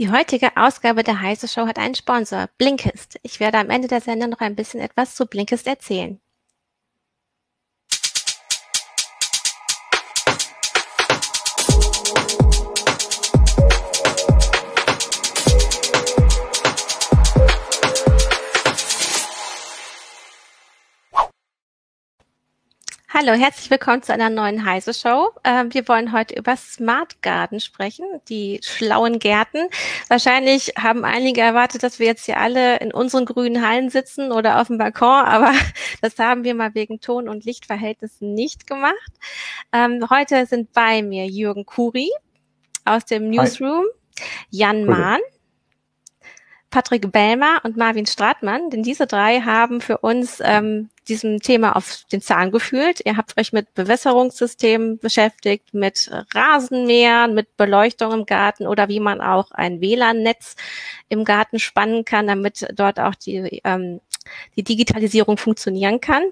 Die heutige Ausgabe der Heise Show hat einen Sponsor, Blinkist. Ich werde am Ende der Sendung noch ein bisschen etwas zu Blinkist erzählen. Hallo, herzlich willkommen zu einer neuen Heise Show. Ähm, wir wollen heute über Smart Garden sprechen, die schlauen Gärten. Wahrscheinlich haben einige erwartet, dass wir jetzt hier alle in unseren grünen Hallen sitzen oder auf dem Balkon, aber das haben wir mal wegen Ton- und Lichtverhältnissen nicht gemacht. Ähm, heute sind bei mir Jürgen Kuri aus dem Newsroom, Hi. Jan Mahn. Patrick Bellmer und Marvin Stratmann, denn diese drei haben für uns ähm, diesem Thema auf den Zahn gefühlt. Ihr habt euch mit Bewässerungssystemen beschäftigt, mit Rasenmähern, mit Beleuchtung im Garten oder wie man auch ein WLAN-Netz im Garten spannen kann, damit dort auch die, ähm, die Digitalisierung funktionieren kann.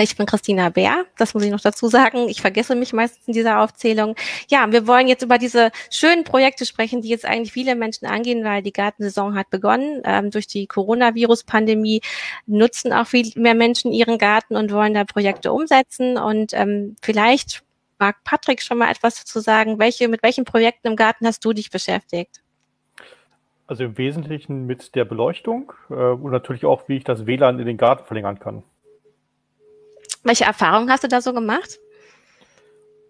Ich bin Christina Bär, das muss ich noch dazu sagen. Ich vergesse mich meistens in dieser Aufzählung. Ja, wir wollen jetzt über diese schönen Projekte sprechen, die jetzt eigentlich viele Menschen angehen, weil die Gartensaison hat begonnen. Ähm, durch die Coronavirus-Pandemie nutzen auch viel mehr Menschen ihren Garten und wollen da Projekte umsetzen. Und ähm, vielleicht mag Patrick schon mal etwas dazu sagen. Welche, mit welchen Projekten im Garten hast du dich beschäftigt? Also im Wesentlichen mit der Beleuchtung äh, und natürlich auch, wie ich das WLAN in den Garten verlängern kann. Welche Erfahrungen hast du da so gemacht?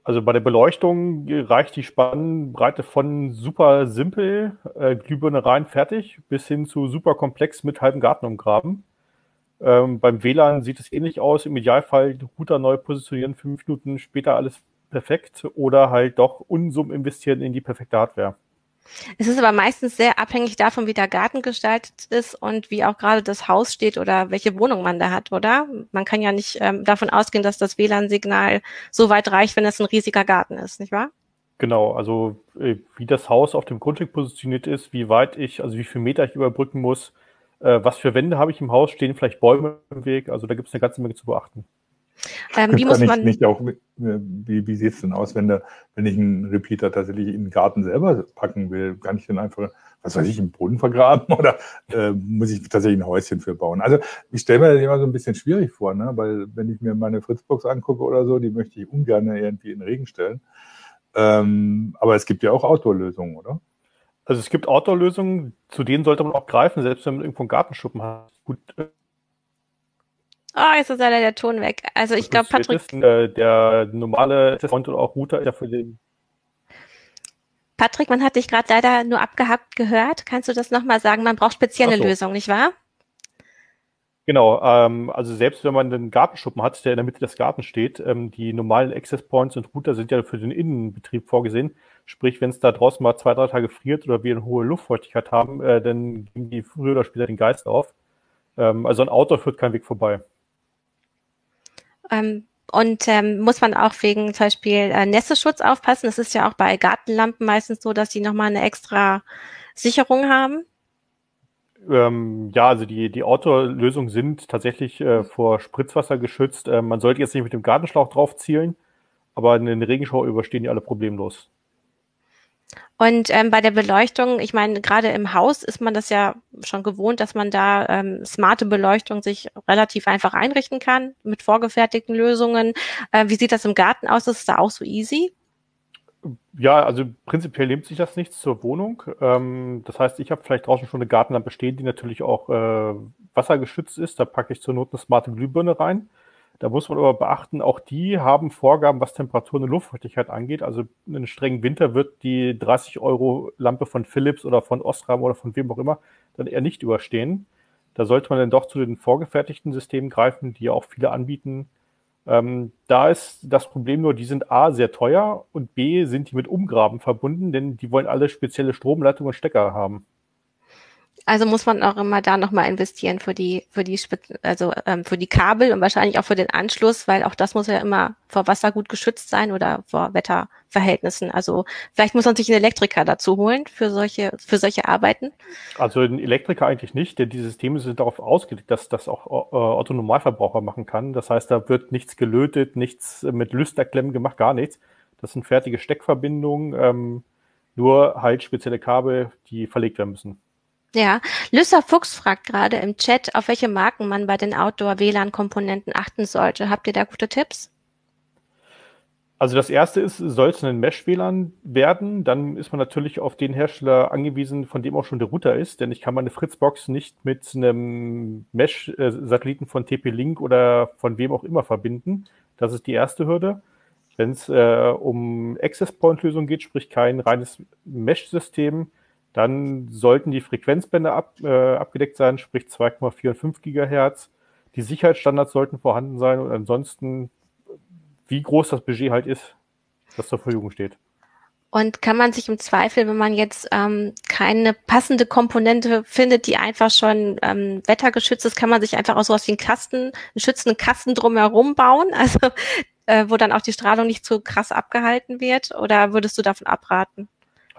Also bei der Beleuchtung reicht die Spannbreite von super simpel, äh, Glühbirne rein, fertig, bis hin zu super komplex mit halbem Garten umgraben. Ähm, beim WLAN sieht es ähnlich aus. Im Idealfall Router neu positionieren, fünf Minuten später alles perfekt oder halt doch Unsummen investieren in die perfekte Hardware. Es ist aber meistens sehr abhängig davon, wie der Garten gestaltet ist und wie auch gerade das Haus steht oder welche Wohnung man da hat, oder? Man kann ja nicht ähm, davon ausgehen, dass das WLAN-Signal so weit reicht, wenn es ein riesiger Garten ist, nicht wahr? Genau, also äh, wie das Haus auf dem Grundstück positioniert ist, wie weit ich, also wie viele Meter ich überbrücken muss, äh, was für Wände habe ich im Haus, stehen vielleicht Bäume im Weg, also da gibt es eine ganze Menge zu beachten. Ähm, wie muss man nicht auch, wie, wie sieht es denn aus, wenn, der, wenn ich einen Repeater tatsächlich in den Garten selber packen will? Kann ich den einfach, was weiß ich, im Boden vergraben oder äh, muss ich tatsächlich ein Häuschen für bauen? Also ich stelle mir das immer so ein bisschen schwierig vor, ne? weil wenn ich mir meine Fritzbox angucke oder so, die möchte ich ungern irgendwie in den Regen stellen. Ähm, aber es gibt ja auch Outdoor-Lösungen, oder? Also es gibt Outdoor-Lösungen, zu denen sollte man auch greifen, selbst wenn man irgendwo einen Gartenschuppen hat. Gut, äh, Oh, jetzt ist leider der Ton weg. Also ich glaube, Patrick. Ist, äh, der normale Front oder auch Router ist ja für den. Patrick, man hat dich gerade leider nur abgehackt gehört. Kannst du das nochmal sagen? Man braucht spezielle so. Lösungen, nicht wahr? Genau, ähm, also selbst wenn man einen Gartenschuppen hat, der in der Mitte des Gartens steht, ähm, die normalen Access Points und Router sind ja für den Innenbetrieb vorgesehen. Sprich, wenn es da draußen mal zwei, drei Tage friert oder wir eine hohe Luftfeuchtigkeit haben, äh, dann geben die früher oder später den Geist auf. Ähm, also ein Auto führt kein Weg vorbei. Ähm, und ähm, muss man auch wegen zum Beispiel äh, Nässeschutz aufpassen? Das ist ja auch bei Gartenlampen meistens so, dass die nochmal eine extra Sicherung haben. Ähm, ja, also die, die Outdoor-Lösungen sind tatsächlich äh, vor Spritzwasser geschützt. Äh, man sollte jetzt nicht mit dem Gartenschlauch drauf zielen, aber in den Regenschau überstehen die alle problemlos. Und ähm, bei der Beleuchtung, ich meine, gerade im Haus ist man das ja schon gewohnt, dass man da ähm, smarte Beleuchtung sich relativ einfach einrichten kann mit vorgefertigten Lösungen. Äh, wie sieht das im Garten aus? Ist es da auch so easy? Ja, also prinzipiell nimmt sich das nichts zur Wohnung. Ähm, das heißt, ich habe vielleicht draußen schon eine Gartenlampe stehen, die natürlich auch äh, wassergeschützt ist. Da packe ich zur Not eine smarte Glühbirne rein. Da muss man aber beachten, auch die haben Vorgaben, was Temperatur und Luftfeuchtigkeit angeht. Also in einem strengen Winter wird die 30 Euro Lampe von Philips oder von Osram oder von wem auch immer dann eher nicht überstehen. Da sollte man dann doch zu den vorgefertigten Systemen greifen, die ja auch viele anbieten. Ähm, da ist das Problem nur, die sind A sehr teuer und B sind die mit Umgraben verbunden, denn die wollen alle spezielle Stromleitungen und Stecker haben. Also muss man auch immer da nochmal investieren für die, für die, also ähm, für die Kabel und wahrscheinlich auch für den Anschluss, weil auch das muss ja immer vor Wasser gut geschützt sein oder vor Wetterverhältnissen. Also vielleicht muss man sich einen Elektriker dazu holen für solche, für solche Arbeiten. Also ein Elektriker eigentlich nicht, denn die Systeme sind darauf ausgelegt, dass das auch äh, Otto Normalverbraucher machen kann. Das heißt, da wird nichts gelötet, nichts mit Lüsterklemmen gemacht, gar nichts. Das sind fertige Steckverbindungen. Ähm, nur halt spezielle Kabel, die verlegt werden müssen. Ja, Lüsser Fuchs fragt gerade im Chat, auf welche Marken man bei den Outdoor-WLAN-Komponenten achten sollte. Habt ihr da gute Tipps? Also das erste ist, soll es ein Mesh-WLAN werden, dann ist man natürlich auf den Hersteller angewiesen, von dem auch schon der Router ist, denn ich kann meine Fritzbox nicht mit einem Mesh-Satelliten von TP-Link oder von wem auch immer verbinden. Das ist die erste Hürde. Wenn es äh, um Access-Point-Lösungen geht, sprich kein reines Mesh-System, dann sollten die Frequenzbänder ab, äh, abgedeckt sein, sprich 2,4 und 5 Gigahertz. Die Sicherheitsstandards sollten vorhanden sein und ansonsten wie groß das Budget halt ist, das zur Verfügung steht. Und kann man sich im Zweifel, wenn man jetzt ähm, keine passende Komponente findet, die einfach schon ähm, wettergeschützt ist, kann man sich einfach auch sowas wie einen Kasten, einen schützenden Kasten drumherum bauen, also äh, wo dann auch die Strahlung nicht zu krass abgehalten wird? Oder würdest du davon abraten?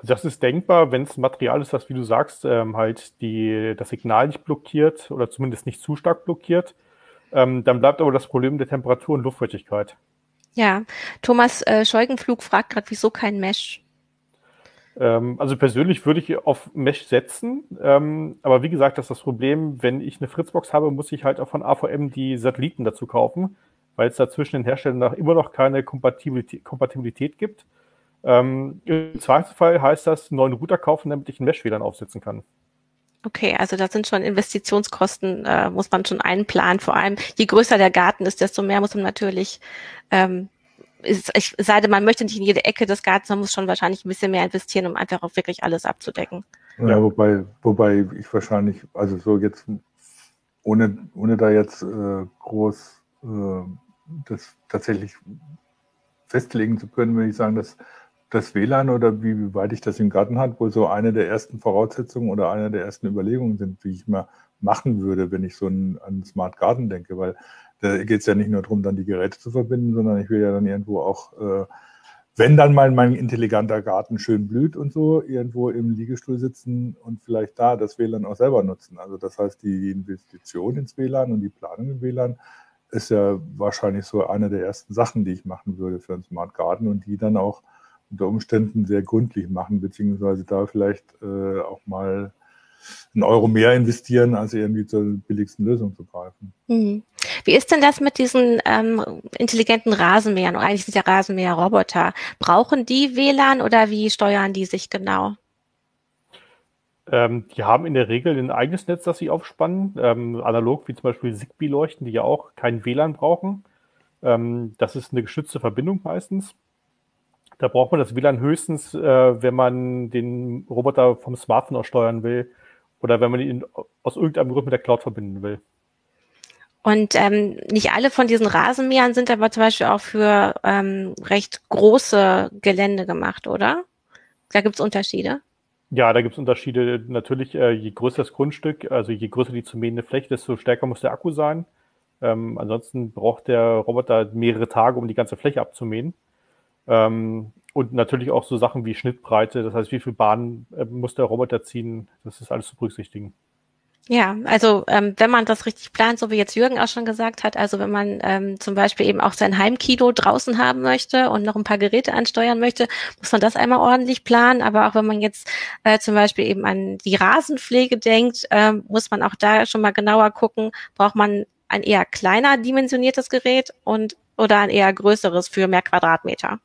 Also das ist denkbar, wenn es Material ist, das, wie du sagst, ähm, halt die, das Signal nicht blockiert oder zumindest nicht zu stark blockiert. Ähm, dann bleibt aber das Problem der Temperatur und Luftfeuchtigkeit. Ja, Thomas äh, Scheugenflug fragt gerade, wieso kein Mesh? Ähm, also persönlich würde ich auf Mesh setzen, ähm, aber wie gesagt, das ist das Problem, wenn ich eine Fritzbox habe, muss ich halt auch von AVM die Satelliten dazu kaufen, weil es da zwischen den Herstellern immer noch keine Kompatibilität, Kompatibilität gibt. Ähm, Im Zweifelsfall heißt das, einen neuen Router kaufen, damit ich ein Mesh-WLAN aufsetzen kann. Okay, also da sind schon Investitionskosten, äh, muss man schon einplanen. Vor allem, je größer der Garten ist, desto mehr muss man natürlich, ähm, ist, ich sei denn, man möchte nicht in jede Ecke des Gartens, man muss schon wahrscheinlich ein bisschen mehr investieren, um einfach auch wirklich alles abzudecken. Ja, wobei, wobei ich wahrscheinlich, also so jetzt, ohne, ohne da jetzt äh, groß äh, das tatsächlich festlegen zu können, würde ich sagen, dass das WLAN oder wie weit ich das im Garten hat, wohl so eine der ersten Voraussetzungen oder eine der ersten Überlegungen sind, wie ich mal machen würde, wenn ich so einen, an Smart Garden denke, weil da geht es ja nicht nur darum, dann die Geräte zu verbinden, sondern ich will ja dann irgendwo auch, äh, wenn dann mal mein intelligenter Garten schön blüht und so, irgendwo im Liegestuhl sitzen und vielleicht da das WLAN auch selber nutzen. Also das heißt, die Investition ins WLAN und die Planung im WLAN ist ja wahrscheinlich so eine der ersten Sachen, die ich machen würde für einen Smart Garden und die dann auch unter Umständen sehr gründlich machen, beziehungsweise da vielleicht äh, auch mal einen Euro mehr investieren, als irgendwie zur billigsten Lösung zu greifen. Mhm. Wie ist denn das mit diesen ähm, intelligenten Rasenmähern? Eigentlich sind ja Rasenmäher Roboter. Brauchen die WLAN oder wie steuern die sich genau? Ähm, die haben in der Regel ein eigenes Netz, das sie aufspannen, ähm, analog wie zum Beispiel Zigbee-Leuchten, die ja auch kein WLAN brauchen. Ähm, das ist eine geschützte Verbindung meistens. Da braucht man das WLAN höchstens, äh, wenn man den Roboter vom Smartphone aus steuern will oder wenn man ihn aus irgendeinem Grund mit der Cloud verbinden will. Und ähm, nicht alle von diesen Rasenmähern sind aber zum Beispiel auch für ähm, recht große Gelände gemacht, oder? Da gibt es Unterschiede. Ja, da gibt es Unterschiede. Natürlich, äh, je größer das Grundstück, also je größer die zu mähende Fläche, desto stärker muss der Akku sein. Ähm, ansonsten braucht der Roboter mehrere Tage, um die ganze Fläche abzumähen. Ähm, und natürlich auch so Sachen wie Schnittbreite, das heißt, wie viel Bahn äh, muss der Roboter ziehen, das ist alles zu berücksichtigen. Ja, also ähm, wenn man das richtig plant, so wie jetzt Jürgen auch schon gesagt hat, also wenn man ähm, zum Beispiel eben auch sein Heimkino draußen haben möchte und noch ein paar Geräte ansteuern möchte, muss man das einmal ordentlich planen. Aber auch wenn man jetzt äh, zum Beispiel eben an die Rasenpflege denkt, äh, muss man auch da schon mal genauer gucken, braucht man ein eher kleiner dimensioniertes Gerät und oder ein eher größeres für mehr Quadratmeter.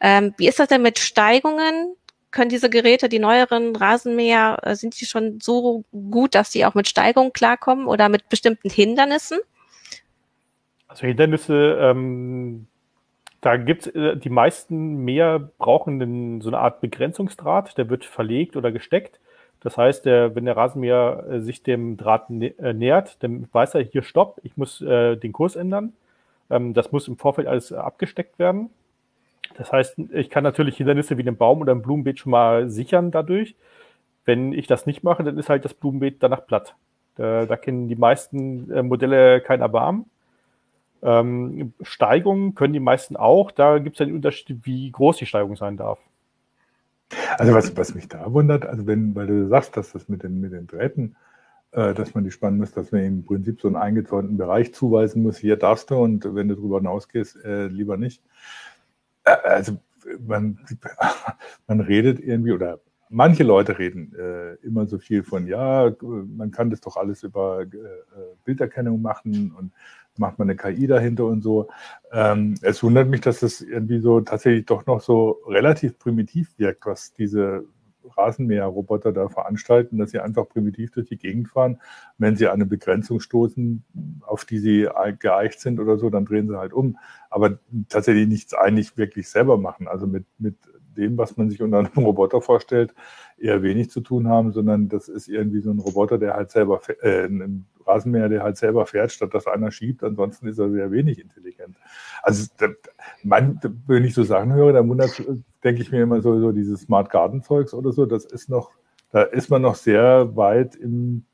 Ähm, wie ist das denn mit Steigungen? Können diese Geräte, die neueren Rasenmäher, äh, sind die schon so gut, dass sie auch mit Steigungen klarkommen oder mit bestimmten Hindernissen? Also Hindernisse, ähm, da gibt's äh, die meisten Mäher brauchen einen, so eine Art Begrenzungsdraht, der wird verlegt oder gesteckt. Das heißt, der, wenn der Rasenmäher äh, sich dem Draht nä äh, nähert, dann weiß er hier Stopp, ich muss äh, den Kurs ändern. Ähm, das muss im Vorfeld alles äh, abgesteckt werden. Das heißt, ich kann natürlich Hindernisse wie einen Baum oder ein Blumenbeet schon mal sichern dadurch. Wenn ich das nicht mache, dann ist halt das Blumenbeet danach platt. Da, da kennen die meisten äh, Modelle kein Erbarmen. Ähm, Steigungen können die meisten auch. Da gibt es einen Unterschied, wie groß die Steigung sein darf. Also was, was mich da wundert, also wenn, weil du sagst, dass das mit den, mit den Drähten äh, dass man die spannen muss, dass man im Prinzip so einen eingezäunten Bereich zuweisen muss, hier darfst du und wenn du darüber hinausgehst, äh, lieber nicht. Äh, also man, man redet irgendwie oder manche Leute reden äh, immer so viel von, ja, man kann das doch alles über äh, Bilderkennung machen und macht man eine KI dahinter und so. Ähm, es wundert mich, dass das irgendwie so tatsächlich doch noch so relativ primitiv wirkt, was diese Rasenmäherroboter da veranstalten, dass sie einfach primitiv durch die Gegend fahren. Wenn sie an eine Begrenzung stoßen, auf die sie geeicht sind oder so, dann drehen sie halt um. Aber tatsächlich nichts eigentlich wirklich selber machen. Also mit, mit dem, was man sich unter einem Roboter vorstellt, eher wenig zu tun haben, sondern das ist irgendwie so ein Roboter, der halt selber, äh, ein Rasenmäher, der halt selber fährt, statt dass einer schiebt. Ansonsten ist er sehr wenig intelligent. Also, man, wenn ich so Sachen höre, dann wundert, denke ich mir immer so, so dieses Smart Garden Zeugs oder so, das ist noch, da ist man noch sehr weit im,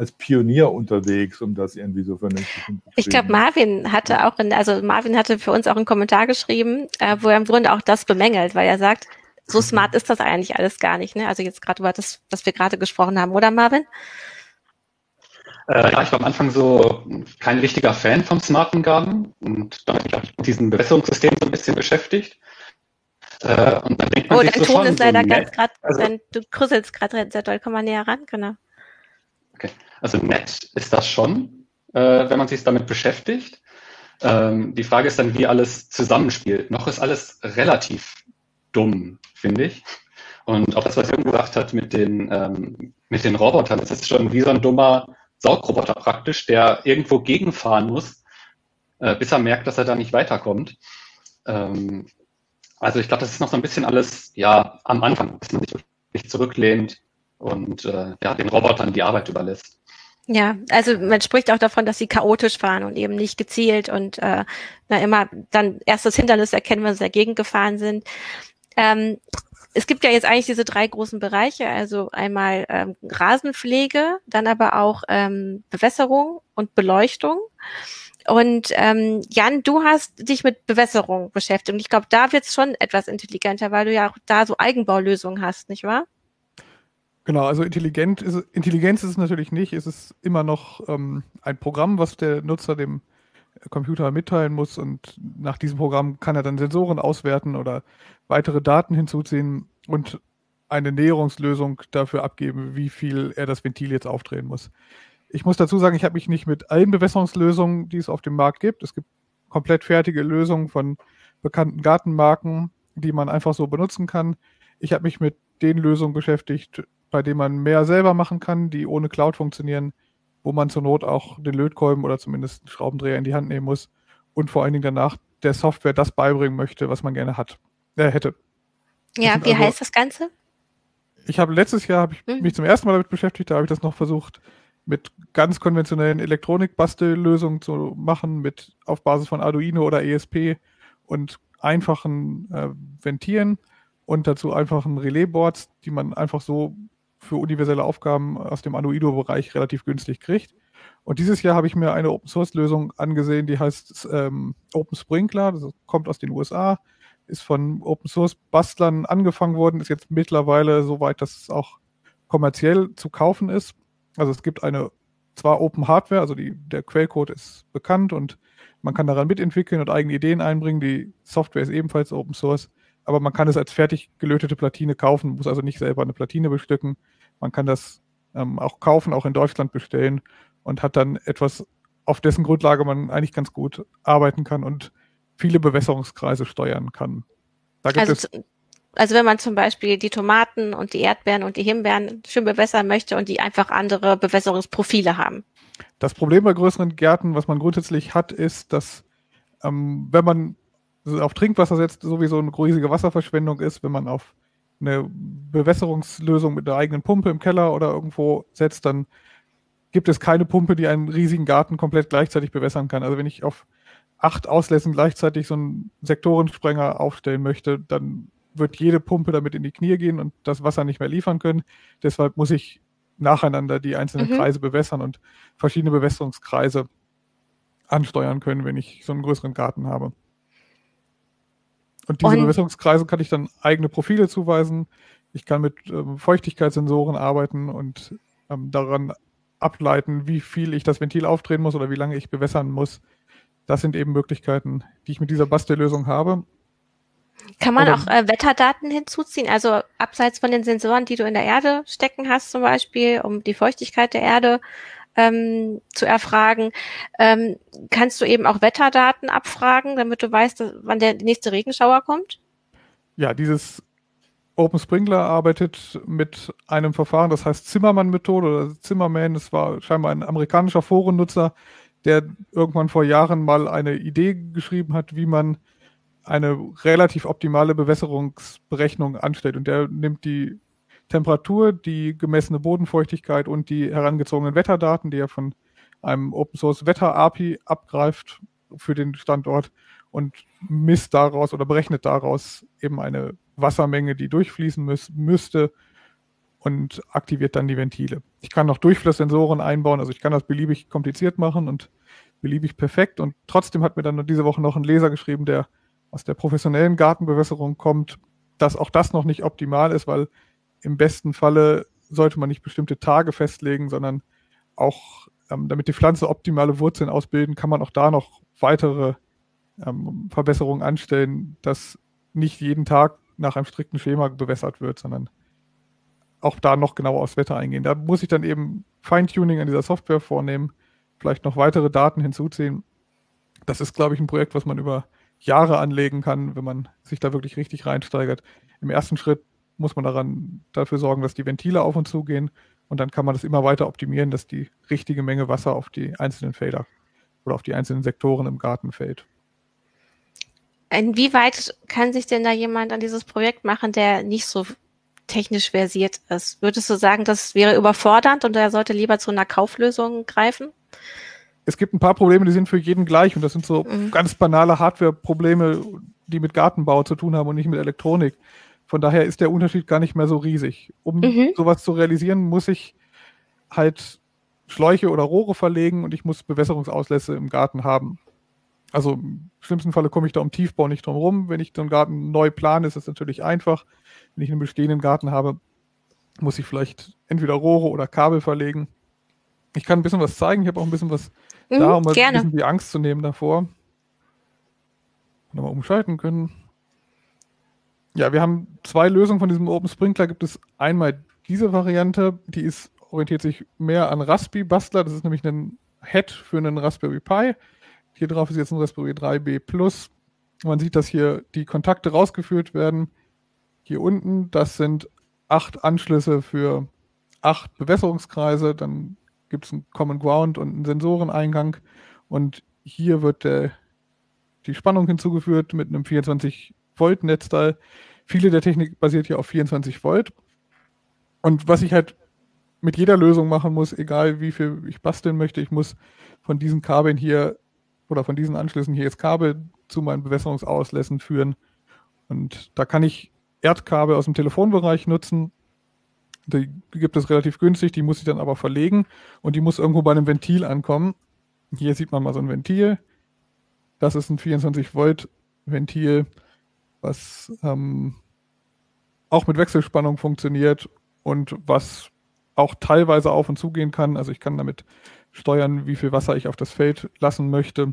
als Pionier unterwegs, um das irgendwie so vernünftig zu Ich glaube, Marvin hatte auch, in, also Marvin hatte für uns auch einen Kommentar geschrieben, äh, wo er im Grunde auch das bemängelt, weil er sagt, so mhm. smart ist das eigentlich alles gar nicht. Ne? Also jetzt gerade über das, was wir gerade gesprochen haben, oder Marvin? Äh, ja, ich war am Anfang so kein richtiger Fan vom smarten Garten und da habe ich mich mit diesem Bewässerungssystem so ein bisschen beschäftigt. Äh, und dann denkt man oh, dein so Ton ist leider so ganz gerade, also, du krüsselst gerade sehr doll, komm mal näher ran, genau. Okay, also nett ist das schon, äh, wenn man sich damit beschäftigt. Ähm, die Frage ist dann, wie alles zusammenspielt. Noch ist alles relativ dumm, finde ich. Und auch das, was Jürgen gesagt hat mit den, ähm, mit den Robotern, das ist schon wie so ein dummer Saugroboter praktisch, der irgendwo gegenfahren muss, äh, bis er merkt, dass er da nicht weiterkommt. Ähm, also ich glaube, das ist noch so ein bisschen alles ja am Anfang, dass man sich zurücklehnt und äh, ja, den Robotern die Arbeit überlässt. Ja, also man spricht auch davon, dass sie chaotisch fahren und eben nicht gezielt und äh, na immer dann erst das Hindernis erkennen, wenn sie dagegen gefahren sind. Ähm, es gibt ja jetzt eigentlich diese drei großen Bereiche, also einmal ähm, Rasenpflege, dann aber auch ähm, Bewässerung und Beleuchtung. Und ähm, Jan, du hast dich mit Bewässerung beschäftigt. Und ich glaube, da wird es schon etwas intelligenter, weil du ja auch da so Eigenbaulösungen hast, nicht wahr? Genau, also intelligent ist, Intelligenz ist es natürlich nicht. Es ist immer noch ähm, ein Programm, was der Nutzer dem Computer mitteilen muss und nach diesem Programm kann er dann Sensoren auswerten oder weitere Daten hinzuziehen und eine Näherungslösung dafür abgeben, wie viel er das Ventil jetzt aufdrehen muss. Ich muss dazu sagen, ich habe mich nicht mit allen Bewässerungslösungen, die es auf dem Markt gibt. Es gibt komplett fertige Lösungen von bekannten Gartenmarken, die man einfach so benutzen kann. Ich habe mich mit den Lösungen beschäftigt, bei denen man mehr selber machen kann, die ohne Cloud funktionieren, wo man zur Not auch den Lötkolben oder zumindest einen Schraubendreher in die Hand nehmen muss und vor allen Dingen danach der Software das beibringen möchte, was man gerne hat, äh, hätte. Ja, wie also, heißt das Ganze? Ich habe letztes Jahr habe ich hm. mich zum ersten Mal damit beschäftigt, da habe ich das noch versucht, mit ganz konventionellen Elektronikbastellösungen zu machen, mit auf Basis von Arduino oder ESP und einfachen äh, Ventilen und dazu einfachen Relaisboards, die man einfach so für universelle Aufgaben aus dem Arduino-Bereich relativ günstig kriegt. Und dieses Jahr habe ich mir eine Open-Source-Lösung angesehen, die heißt ähm, Open Sprinkler. Das kommt aus den USA, ist von Open-Source-Bastlern angefangen worden, ist jetzt mittlerweile so weit, dass es auch kommerziell zu kaufen ist. Also es gibt eine zwar Open Hardware, also die, der Quellcode ist bekannt und man kann daran mitentwickeln und eigene Ideen einbringen. Die Software ist ebenfalls Open Source aber man kann es als fertig gelötete Platine kaufen, muss also nicht selber eine Platine bestücken. Man kann das ähm, auch kaufen, auch in Deutschland bestellen und hat dann etwas, auf dessen Grundlage man eigentlich ganz gut arbeiten kann und viele Bewässerungskreise steuern kann. also, also wenn man zum Beispiel die Tomaten und die Erdbeeren und die Himbeeren schön bewässern möchte und die einfach andere Bewässerungsprofile haben. Das Problem bei größeren Gärten, was man grundsätzlich hat, ist, dass ähm, wenn man auf Trinkwasser setzt, sowieso eine riesige Wasserverschwendung ist, wenn man auf eine Bewässerungslösung mit einer eigenen Pumpe im Keller oder irgendwo setzt, dann gibt es keine Pumpe, die einen riesigen Garten komplett gleichzeitig bewässern kann. Also wenn ich auf acht Auslässen gleichzeitig so einen Sektorensprenger aufstellen möchte, dann wird jede Pumpe damit in die Knie gehen und das Wasser nicht mehr liefern können. Deshalb muss ich nacheinander die einzelnen mhm. Kreise bewässern und verschiedene Bewässerungskreise ansteuern können, wenn ich so einen größeren Garten habe. Und diese und Bewässerungskreise kann ich dann eigene Profile zuweisen. Ich kann mit ähm, Feuchtigkeitssensoren arbeiten und ähm, daran ableiten, wie viel ich das Ventil aufdrehen muss oder wie lange ich bewässern muss. Das sind eben Möglichkeiten, die ich mit dieser Bastellösung habe. Kann man auch äh, Wetterdaten hinzuziehen? Also abseits von den Sensoren, die du in der Erde stecken hast, zum Beispiel, um die Feuchtigkeit der Erde ähm, zu erfragen, ähm, kannst du eben auch Wetterdaten abfragen, damit du weißt, wann der nächste Regenschauer kommt? Ja, dieses Open Sprinkler arbeitet mit einem Verfahren, das heißt Zimmermann-Methode oder Zimmerman. Das war scheinbar ein amerikanischer Forennutzer, der irgendwann vor Jahren mal eine Idee geschrieben hat, wie man eine relativ optimale Bewässerungsberechnung anstellt. Und der nimmt die Temperatur, die gemessene Bodenfeuchtigkeit und die herangezogenen Wetterdaten, die er von einem Open Source Wetter API abgreift für den Standort und misst daraus oder berechnet daraus eben eine Wassermenge, die durchfließen müß, müsste und aktiviert dann die Ventile. Ich kann noch Durchflusssensoren einbauen, also ich kann das beliebig kompliziert machen und beliebig perfekt und trotzdem hat mir dann diese Woche noch ein Leser geschrieben, der aus der professionellen Gartenbewässerung kommt, dass auch das noch nicht optimal ist, weil im besten Falle sollte man nicht bestimmte Tage festlegen, sondern auch, ähm, damit die Pflanze optimale Wurzeln ausbilden, kann man auch da noch weitere ähm, Verbesserungen anstellen, dass nicht jeden Tag nach einem strikten Schema bewässert wird, sondern auch da noch genauer aufs Wetter eingehen. Da muss ich dann eben Feintuning an dieser Software vornehmen, vielleicht noch weitere Daten hinzuziehen. Das ist, glaube ich, ein Projekt, was man über Jahre anlegen kann, wenn man sich da wirklich richtig reinsteigert. Im ersten Schritt muss man daran dafür sorgen, dass die Ventile auf und zu gehen und dann kann man das immer weiter optimieren, dass die richtige Menge Wasser auf die einzelnen Felder oder auf die einzelnen Sektoren im Garten fällt. Inwieweit kann sich denn da jemand an dieses Projekt machen, der nicht so technisch versiert ist? Würdest du sagen, das wäre überfordernd und er sollte lieber zu einer Kauflösung greifen? Es gibt ein paar Probleme, die sind für jeden gleich und das sind so mhm. ganz banale Hardware-Probleme, die mit Gartenbau zu tun haben und nicht mit Elektronik. Von daher ist der Unterschied gar nicht mehr so riesig. Um mhm. sowas zu realisieren, muss ich halt Schläuche oder Rohre verlegen und ich muss Bewässerungsauslässe im Garten haben. Also im schlimmsten Falle komme ich da um Tiefbau nicht drum rum. Wenn ich so einen Garten neu plane, ist das natürlich einfach. Wenn ich einen bestehenden Garten habe, muss ich vielleicht entweder Rohre oder Kabel verlegen. Ich kann ein bisschen was zeigen. Ich habe auch ein bisschen was mhm, da, um ein bisschen die Angst zu nehmen davor. Nochmal umschalten können. Ja, wir haben zwei Lösungen von diesem Open Sprinkler. Gibt es einmal diese Variante, die ist, orientiert sich mehr an Raspi Bastler. Das ist nämlich ein Head für einen Raspberry Pi. Hier drauf ist jetzt ein Raspberry 3B Plus. Man sieht, dass hier die Kontakte rausgeführt werden. Hier unten, das sind acht Anschlüsse für acht Bewässerungskreise. Dann gibt es einen Common Ground und einen Sensoreneingang. Und hier wird der, die Spannung hinzugeführt mit einem 24 Volt Netzteil. Viele der Technik basiert hier auf 24 Volt. Und was ich halt mit jeder Lösung machen muss, egal wie viel ich basteln möchte, ich muss von diesen Kabeln hier oder von diesen Anschlüssen hier jetzt Kabel zu meinen Bewässerungsauslässen führen. Und da kann ich Erdkabel aus dem Telefonbereich nutzen. Die gibt es relativ günstig, die muss ich dann aber verlegen und die muss irgendwo bei einem Ventil ankommen. Hier sieht man mal so ein Ventil. Das ist ein 24 Volt Ventil, was ähm, auch mit Wechselspannung funktioniert und was auch teilweise auf und zugehen kann. Also ich kann damit steuern, wie viel Wasser ich auf das Feld lassen möchte.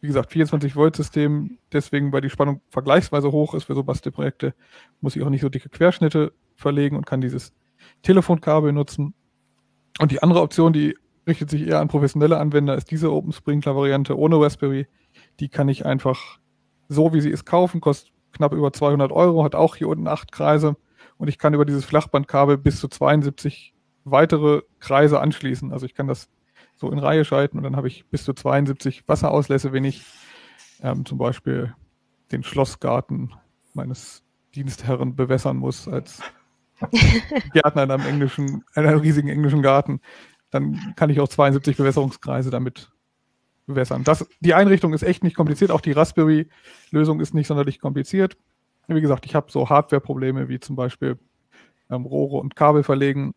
Wie gesagt, 24 Volt System, deswegen, weil die Spannung vergleichsweise hoch ist für so Bastelprojekte, muss ich auch nicht so dicke Querschnitte verlegen und kann dieses Telefonkabel nutzen. Und die andere Option, die richtet sich eher an professionelle Anwender, ist diese Open Sprinkler Variante ohne Raspberry. Die kann ich einfach so, wie sie ist, kaufen, kostet knapp über 200 Euro, hat auch hier unten acht Kreise und ich kann über dieses Flachbandkabel bis zu 72 weitere Kreise anschließen. Also ich kann das so in Reihe schalten und dann habe ich bis zu 72 Wasserauslässe, wenn ich ähm, zum Beispiel den Schlossgarten meines Dienstherren bewässern muss als Gärtner in einem englischen, einem riesigen englischen Garten, dann kann ich auch 72 Bewässerungskreise damit bewässern. Das, die Einrichtung ist echt nicht kompliziert. Auch die Raspberry-Lösung ist nicht sonderlich kompliziert. Wie gesagt, ich habe so Hardware-Probleme wie zum Beispiel ähm, Rohre und Kabel verlegen,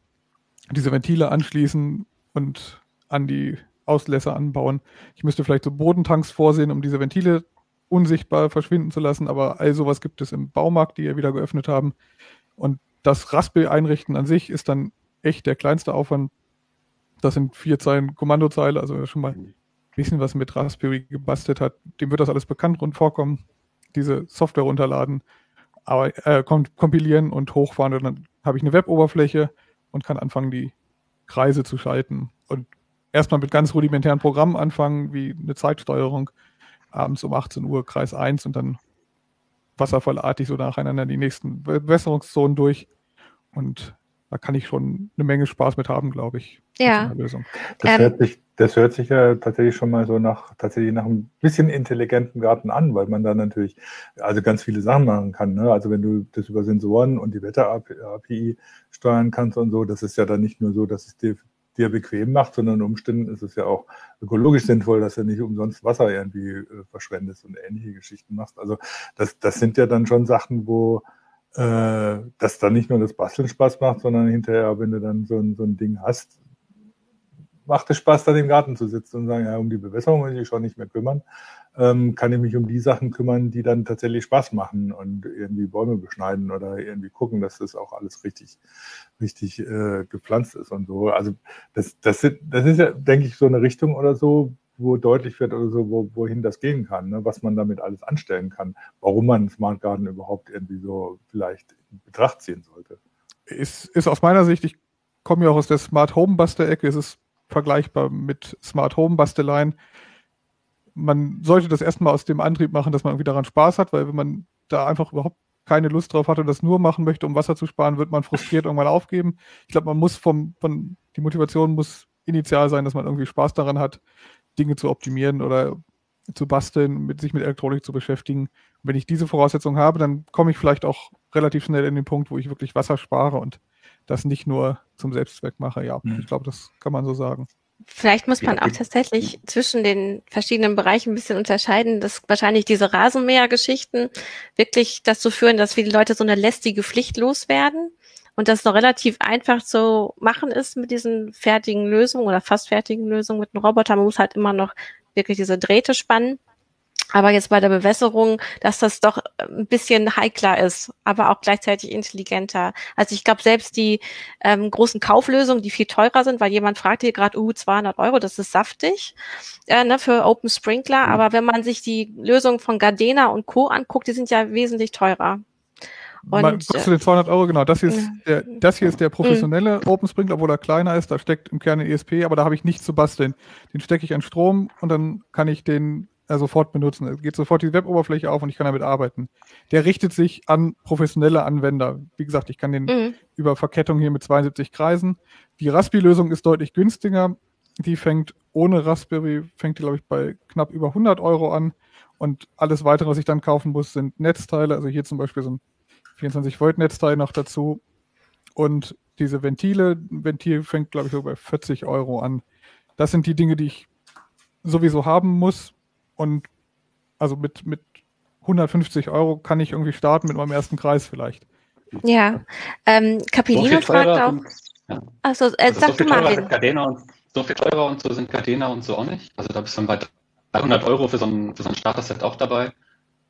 diese Ventile anschließen und an die Auslässe anbauen. Ich müsste vielleicht so Bodentanks vorsehen, um diese Ventile unsichtbar verschwinden zu lassen, aber all sowas gibt es im Baumarkt, die wir wieder geöffnet haben. Und das Raspberry einrichten an sich ist dann echt der kleinste Aufwand. Das sind vier Zeilen Kommandozeile, also schon mal ein bisschen was mit Raspberry gebastelt hat. Dem wird das alles bekannt rund vorkommen. diese Software runterladen, aber äh, kompilieren und hochfahren und dann habe ich eine Web-Oberfläche und kann anfangen, die Kreise zu schalten und erstmal mit ganz rudimentären Programmen anfangen, wie eine Zeitsteuerung abends um 18 Uhr Kreis 1 und dann wasserfallartig so nacheinander die nächsten Bewässerungszonen durch. Und da kann ich schon eine Menge Spaß mit haben, glaube ich. Ja. Das, ähm, hört sich, das hört sich ja tatsächlich schon mal so nach, tatsächlich nach einem bisschen intelligenten Garten an, weil man da natürlich also ganz viele Sachen machen kann. Ne? Also wenn du das über Sensoren und die Wetter-API steuern kannst und so, das ist ja dann nicht nur so, dass es dir dir bequem macht, sondern unter Umständen ist es ja auch ökologisch sinnvoll, dass du nicht umsonst Wasser irgendwie äh, verschwendest und ähnliche Geschichten machst. Also das, das sind ja dann schon Sachen, wo äh, das dann nicht nur das Basteln Spaß macht, sondern hinterher, wenn du dann so ein, so ein Ding hast, macht es Spaß, dann im Garten zu sitzen und sagen, ja, um die Bewässerung muss ich schon nicht mehr kümmern, ähm, kann ich mich um die Sachen kümmern, die dann tatsächlich Spaß machen und irgendwie Bäume beschneiden oder irgendwie gucken, dass das auch alles richtig, richtig äh, gepflanzt ist und so. Also das, das, das ist ja, denke ich, so eine Richtung oder so, wo deutlich wird oder so, wo, wohin das gehen kann, ne? was man damit alles anstellen kann, warum man Smart Garden überhaupt irgendwie so vielleicht in Betracht ziehen sollte. Ist, ist aus meiner Sicht, ich komme ja auch aus der Smart Home Bastel-Ecke, ist es vergleichbar mit Smart Home Basteleien. Man sollte das erstmal aus dem Antrieb machen, dass man irgendwie daran Spaß hat, weil wenn man da einfach überhaupt keine Lust drauf hat und das nur machen möchte, um Wasser zu sparen, wird man frustriert irgendwann aufgeben. Ich glaube, man muss vom, von, die Motivation muss initial sein, dass man irgendwie Spaß daran hat, Dinge zu optimieren oder zu basteln, mit sich mit Elektronik zu beschäftigen. Und wenn ich diese Voraussetzungen habe, dann komme ich vielleicht auch relativ schnell in den Punkt, wo ich wirklich Wasser spare und das nicht nur zum Selbstzweck mache. Ja, mhm. ich glaube, das kann man so sagen. Vielleicht muss man auch tatsächlich zwischen den verschiedenen Bereichen ein bisschen unterscheiden, dass wahrscheinlich diese Rasenmäher-Geschichten wirklich dazu führen, dass viele Leute so eine lästige Pflicht loswerden und das noch relativ einfach zu machen ist mit diesen fertigen Lösungen oder fast fertigen Lösungen mit einem Roboter. Man muss halt immer noch wirklich diese Drähte spannen. Aber jetzt bei der Bewässerung, dass das doch ein bisschen heikler ist, aber auch gleichzeitig intelligenter. Also ich glaube, selbst die ähm, großen Kauflösungen, die viel teurer sind, weil jemand fragt hier gerade, uh, 200 Euro, das ist saftig äh, ne, für Open Sprinkler. Aber wenn man sich die Lösungen von Gardena und Co. anguckt, die sind ja wesentlich teurer. Und, Man, zu den 200 Euro, genau. Das hier ist, der, das hier ist der professionelle mhm. Open Sprinkler, obwohl er kleiner ist. Da steckt im Kern ein ESP, aber da habe ich nichts zu basteln. Den stecke ich an Strom und dann kann ich den äh, sofort benutzen. Es geht sofort die Weboberfläche auf und ich kann damit arbeiten. Der richtet sich an professionelle Anwender. Wie gesagt, ich kann den mhm. über Verkettung hier mit 72 Kreisen. Die Raspi-Lösung ist deutlich günstiger. Die fängt ohne Raspberry, fängt die, glaube ich, bei knapp über 100 Euro an. Und alles weitere, was ich dann kaufen muss, sind Netzteile. Also hier zum Beispiel so ein 24 Volt Netzteil noch dazu. Und diese Ventile, Ventil fängt, glaube ich, so bei 40 Euro an. Das sind die Dinge, die ich sowieso haben muss. Und also mit, mit 150 Euro kann ich irgendwie starten mit meinem ersten Kreis vielleicht. Ja, ähm, Capellino so fragt auch. Ja. Achso, äh, also sag so du mal. und, so viel teurer und so sind Gardena und so auch nicht. Also da bist du dann bei 300 Euro für so ein, für so ein Starter-Set auch dabei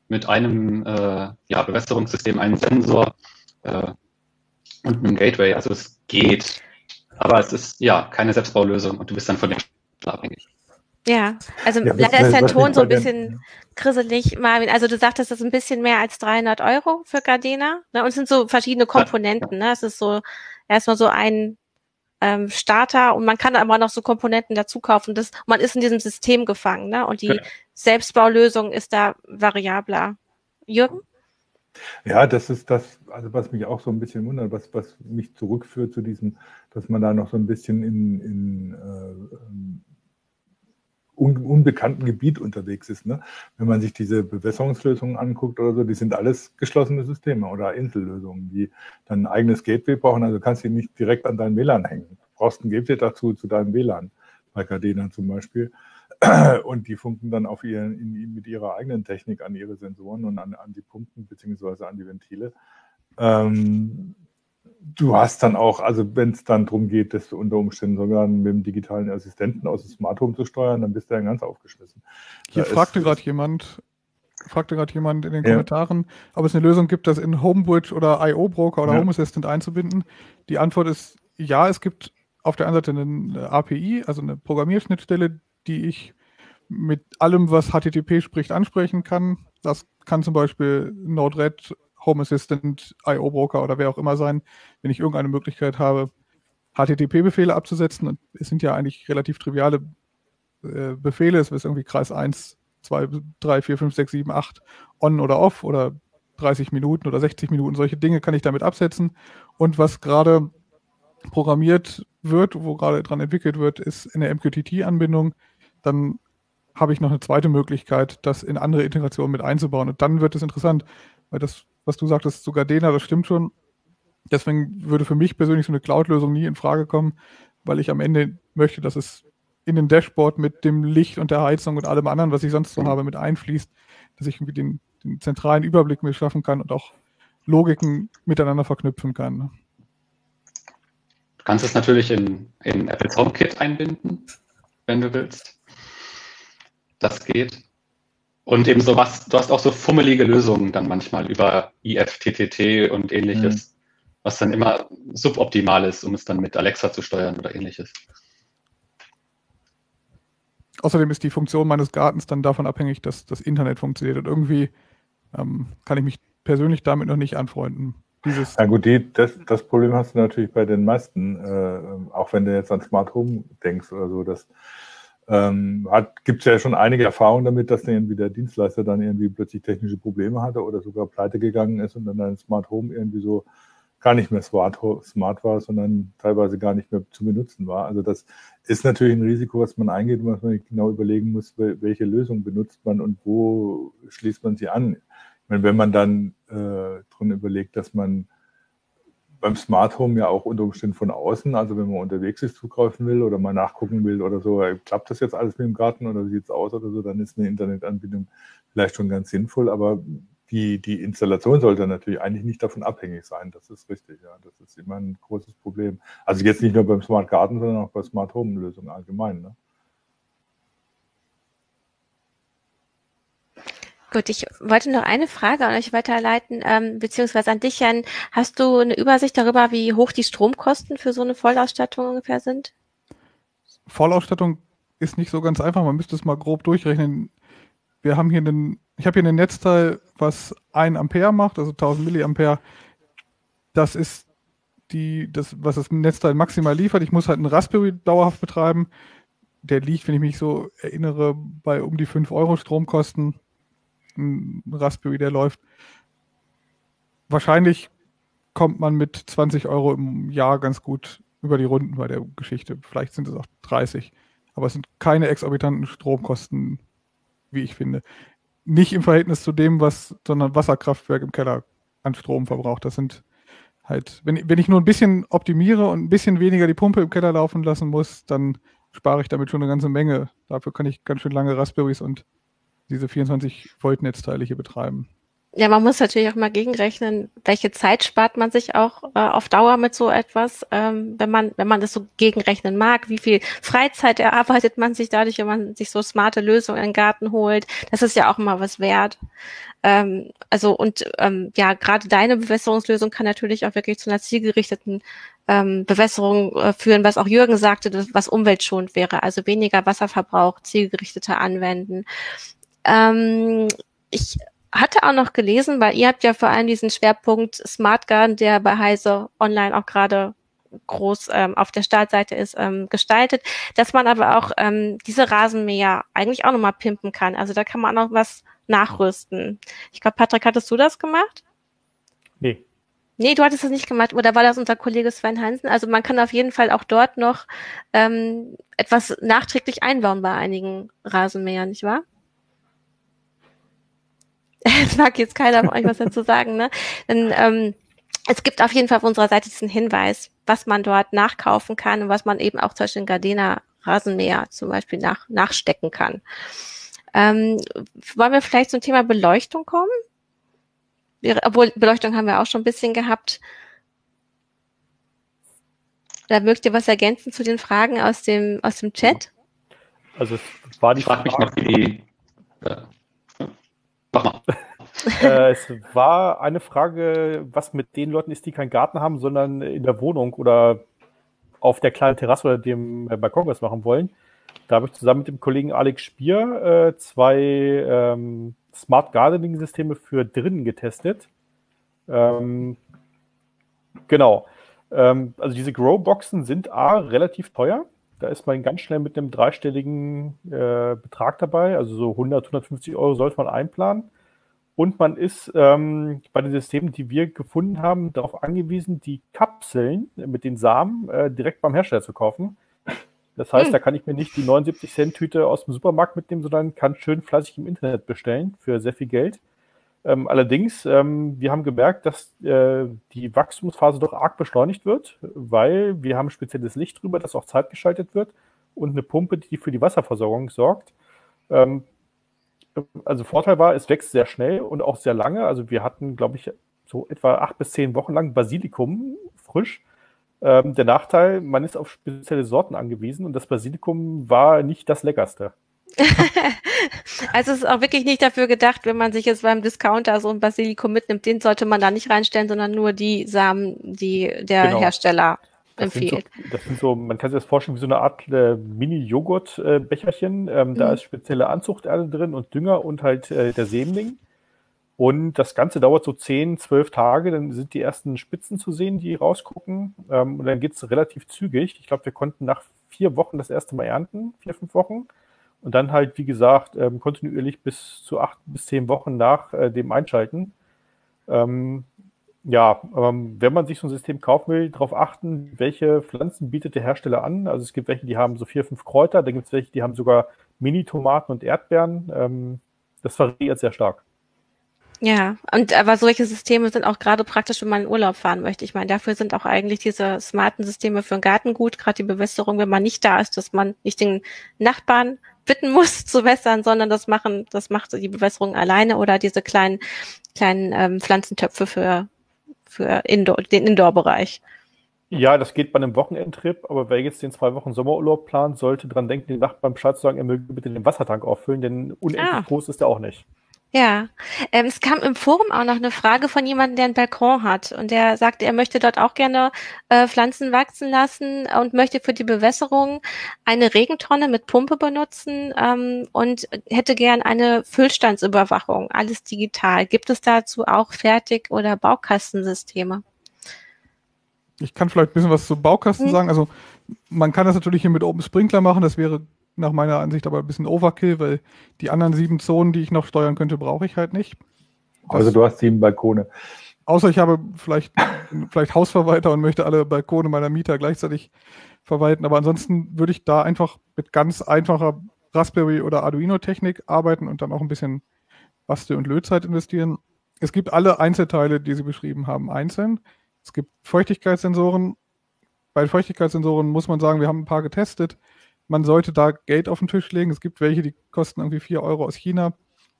mit einem äh, ja, Bewässerungssystem, einem Sensor äh, und einem Gateway. Also es geht, aber es ist ja keine Selbstbaulösung und du bist dann von dem abhängig. Ja, also ja, leider ist dein Ton so ein bisschen grisselig, Marvin. Also du sagtest, das ist ein bisschen mehr als 300 Euro für Gardena. Ne? Und es sind so verschiedene Komponenten. Ne? Es ist so erstmal so ein ähm, Starter und man kann aber noch so Komponenten dazu kaufen. Das, man ist in diesem System gefangen, ne? Und die ja. Selbstbaulösung ist da variabler. Jürgen? Ja, das ist das, also was mich auch so ein bisschen wundert, was, was mich zurückführt zu diesem, dass man da noch so ein bisschen in, in äh, ähm, un, unbekannten Gebiet unterwegs ist. Ne? Wenn man sich diese Bewässerungslösungen anguckt oder so, die sind alles geschlossene Systeme oder Insellösungen, die dann ein eigenes Gateway brauchen. Also kannst du nicht direkt an dein WLAN hängen. Du brauchst ein Gateway dazu, zu deinem WLAN, bei Cardena zum Beispiel. Und die funken dann auf ihren, mit ihrer eigenen Technik an ihre Sensoren und an, an die Pumpen beziehungsweise an die Ventile. Ähm, du hast dann auch, also wenn es dann darum geht, das unter Umständen sogar mit dem digitalen Assistenten aus dem Smart Home zu steuern, dann bist du ja ganz aufgeschmissen. Hier da fragte gerade jemand, fragte gerade jemand in den Kommentaren, ja. ob es eine Lösung gibt, das in Homebridge oder IO Broker oder ja. Home Assistant einzubinden. Die Antwort ist ja, es gibt auf der einen Seite eine API, also eine Programmierschnittstelle, die ich mit allem, was HTTP spricht, ansprechen kann. Das kann zum Beispiel Node-RED, Home Assistant, IO Broker oder wer auch immer sein, wenn ich irgendeine Möglichkeit habe, HTTP-Befehle abzusetzen. Und es sind ja eigentlich relativ triviale äh, Befehle. Es ist irgendwie Kreis 1, 2, 3, 4, 5, 6, 7, 8 on oder off oder 30 Minuten oder 60 Minuten. Solche Dinge kann ich damit absetzen. Und was gerade programmiert wird, wo gerade dran entwickelt wird, ist eine MQTT-Anbindung. Dann habe ich noch eine zweite Möglichkeit, das in andere Integrationen mit einzubauen. Und dann wird es interessant, weil das, was du sagtest zu Gardena, das stimmt schon. Deswegen würde für mich persönlich so eine Cloud-Lösung nie in Frage kommen, weil ich am Ende möchte, dass es in den Dashboard mit dem Licht und der Heizung und allem anderen, was ich sonst so habe, mit einfließt, dass ich irgendwie den, den zentralen Überblick mir schaffen kann und auch Logiken miteinander verknüpfen kann. Du kannst es natürlich in, in Apples HomeKit einbinden, wenn du willst. Das geht. Und eben so was, du hast auch so fummelige Lösungen dann manchmal über IFTTT und ähnliches, mhm. was dann immer suboptimal ist, um es dann mit Alexa zu steuern oder ähnliches. Außerdem ist die Funktion meines Gartens dann davon abhängig, dass das Internet funktioniert. Und irgendwie ähm, kann ich mich persönlich damit noch nicht anfreunden. Dieses ja gut, die, das, das Problem hast du natürlich bei den meisten, äh, auch wenn du jetzt an Smart Home denkst oder so. Das ähm, gibt es ja schon einige Erfahrungen damit, dass dann irgendwie der Dienstleister dann irgendwie plötzlich technische Probleme hatte oder sogar pleite gegangen ist und dann ein Smart Home irgendwie so gar nicht mehr smart, smart war, sondern teilweise gar nicht mehr zu benutzen war. Also das ist natürlich ein Risiko, was man eingeht und was man genau überlegen muss, welche Lösung benutzt man und wo schließt man sie an. Ich meine, wenn man dann äh, drin überlegt, dass man beim Smart Home ja auch unter Umständen von außen, also wenn man unterwegs ist, zugreifen will oder mal nachgucken will oder so, äh, klappt das jetzt alles mit dem Garten oder wie sieht es aus oder so, dann ist eine Internetanbindung vielleicht schon ganz sinnvoll, aber die, die Installation sollte natürlich eigentlich nicht davon abhängig sein. Das ist richtig, ja. Das ist immer ein großes Problem. Also jetzt nicht nur beim Smart Garden, sondern auch bei Smart Home Lösungen allgemein. Ne? Gut, ich wollte noch eine Frage an euch weiterleiten, ähm, beziehungsweise an dich, Jan. Hast du eine Übersicht darüber, wie hoch die Stromkosten für so eine Vollausstattung ungefähr sind? Vollausstattung ist nicht so ganz einfach. Man müsste es mal grob durchrechnen. Wir haben hier einen, ich habe hier ein Netzteil, was 1 Ampere macht, also 1000 Milliampere. Das ist die, das, was das Netzteil maximal liefert. Ich muss halt einen Raspberry dauerhaft betreiben. Der liegt, wenn ich mich so erinnere, bei um die 5 Euro Stromkosten ein Raspberry, der läuft. Wahrscheinlich kommt man mit 20 Euro im Jahr ganz gut über die Runden bei der Geschichte. Vielleicht sind es auch 30. Aber es sind keine exorbitanten Stromkosten, wie ich finde. Nicht im Verhältnis zu dem, was so ein Wasserkraftwerk im Keller an Strom verbraucht. Das sind halt, wenn, wenn ich nur ein bisschen optimiere und ein bisschen weniger die Pumpe im Keller laufen lassen muss, dann spare ich damit schon eine ganze Menge. Dafür kann ich ganz schön lange Raspberries und diese 24 Volt Netzteile hier betreiben. Ja, man muss natürlich auch mal gegenrechnen, welche Zeit spart man sich auch äh, auf Dauer mit so etwas, ähm, wenn man, wenn man das so gegenrechnen mag, wie viel Freizeit erarbeitet man sich dadurch, wenn man sich so smarte Lösungen in den Garten holt. Das ist ja auch mal was wert. Ähm, also und ähm, ja, gerade deine Bewässerungslösung kann natürlich auch wirklich zu einer zielgerichteten ähm, Bewässerung äh, führen, was auch Jürgen sagte, was umweltschonend wäre. Also weniger Wasserverbrauch, zielgerichteter anwenden. Ähm, ich hatte auch noch gelesen, weil ihr habt ja vor allem diesen Schwerpunkt Smart Garden, der bei Heise Online auch gerade groß ähm, auf der Startseite ist, ähm, gestaltet, dass man aber auch ähm, diese Rasenmäher eigentlich auch nochmal pimpen kann. Also da kann man auch noch was nachrüsten. Ich glaube, Patrick, hattest du das gemacht? Nee. Nee, du hattest das nicht gemacht, oder war das unser Kollege Sven Hansen? Also man kann auf jeden Fall auch dort noch ähm, etwas nachträglich einbauen bei einigen Rasenmähern, nicht wahr? Es mag jetzt keiner von euch was dazu sagen, ne? Denn, ähm, es gibt auf jeden Fall auf unserer Seite diesen Hinweis, was man dort nachkaufen kann und was man eben auch zum Beispiel in Gardena Rasenmäher zum Beispiel nach, nachstecken kann. Ähm, wollen wir vielleicht zum Thema Beleuchtung kommen? Wir, obwohl Beleuchtung haben wir auch schon ein bisschen gehabt. Da mögt ihr was ergänzen zu den Fragen aus dem, aus dem Chat? Also es war die ich frage mich noch, wie Mach mal. äh, es war eine Frage, was mit den Leuten ist, die keinen Garten haben, sondern in der Wohnung oder auf der kleinen Terrasse oder dem Balkon was machen wollen. Da habe ich zusammen mit dem Kollegen Alex Spier äh, zwei ähm, Smart Gardening Systeme für drinnen getestet. Ähm, genau. Ähm, also diese Grow-Boxen sind A, relativ teuer. Da ist man ganz schnell mit einem dreistelligen äh, Betrag dabei. Also so 100, 150 Euro sollte man einplanen. Und man ist ähm, bei den Systemen, die wir gefunden haben, darauf angewiesen, die Kapseln mit den Samen äh, direkt beim Hersteller zu kaufen. Das heißt, hm. da kann ich mir nicht die 79 Cent Tüte aus dem Supermarkt mitnehmen, sondern kann schön fleißig im Internet bestellen für sehr viel Geld. Ähm, allerdings, ähm, wir haben gemerkt, dass äh, die Wachstumsphase doch arg beschleunigt wird, weil wir haben spezielles Licht drüber, das auch zeitgeschaltet wird und eine Pumpe, die für die Wasserversorgung sorgt. Ähm, also Vorteil war, es wächst sehr schnell und auch sehr lange. Also wir hatten, glaube ich, so etwa acht bis zehn Wochen lang Basilikum frisch. Ähm, der Nachteil, man ist auf spezielle Sorten angewiesen und das Basilikum war nicht das leckerste. also es ist auch wirklich nicht dafür gedacht, wenn man sich jetzt beim Discounter so ein Basilikum mitnimmt, den sollte man da nicht reinstellen, sondern nur die Samen, die der genau. Hersteller das empfiehlt. Sind so, das sind so, man kann sich das vorstellen wie so eine Art äh, Mini-Joghurt-Becherchen. Ähm, mhm. Da ist spezielle Anzuchterde drin und Dünger und halt äh, der Sämling. Und das Ganze dauert so 10, 12 Tage, dann sind die ersten Spitzen zu sehen, die rausgucken. Ähm, und dann geht es relativ zügig. Ich glaube, wir konnten nach vier Wochen das erste Mal ernten, vier, fünf Wochen. Und dann halt, wie gesagt, ähm, kontinuierlich bis zu acht bis zehn Wochen nach äh, dem Einschalten. Ähm, ja, ähm, wenn man sich so ein System kaufen will, darauf achten, welche Pflanzen bietet der Hersteller an. Also es gibt welche, die haben so vier, fünf Kräuter, dann gibt es welche, die haben sogar Mini-Tomaten und Erdbeeren. Ähm, das variiert sehr stark. Ja, und aber solche Systeme sind auch gerade praktisch, wenn man in Urlaub fahren möchte. Ich meine, dafür sind auch eigentlich diese smarten Systeme für den Garten gut, gerade die Bewässerung, wenn man nicht da ist, dass man nicht den Nachbarn bitten muss zu wässern, sondern das machen, das macht die Bewässerung alleine oder diese kleinen, kleinen ähm, Pflanzentöpfe für, für Indoor, den Indoor-Bereich. Ja, das geht bei einem Wochenendtrip, aber wer jetzt den zwei Wochen Sommerurlaub plant, sollte dran denken, den Nachbarn Bescheid zu sagen, er möge bitte den Wassertank auffüllen, denn unendlich ah. groß ist er auch nicht. Ja, ähm, es kam im Forum auch noch eine Frage von jemandem, der einen Balkon hat und der sagte, er möchte dort auch gerne äh, Pflanzen wachsen lassen und möchte für die Bewässerung eine Regentonne mit Pumpe benutzen ähm, und hätte gern eine Füllstandsüberwachung, alles digital. Gibt es dazu auch Fertig- oder Baukastensysteme? Ich kann vielleicht ein bisschen was zu Baukasten hm. sagen. Also man kann das natürlich hier mit Open Sprinkler machen, das wäre nach meiner Ansicht aber ein bisschen Overkill, weil die anderen sieben Zonen, die ich noch steuern könnte, brauche ich halt nicht. Das, also du hast sieben Balkone. Außer ich habe vielleicht, vielleicht Hausverwalter und möchte alle Balkone meiner Mieter gleichzeitig verwalten. Aber ansonsten würde ich da einfach mit ganz einfacher Raspberry oder Arduino-Technik arbeiten und dann auch ein bisschen Bastel- und Lötzeit investieren. Es gibt alle Einzelteile, die Sie beschrieben haben, einzeln. Es gibt Feuchtigkeitssensoren. Bei Feuchtigkeitssensoren muss man sagen, wir haben ein paar getestet man sollte da Geld auf den Tisch legen. Es gibt welche, die kosten irgendwie 4 Euro aus China.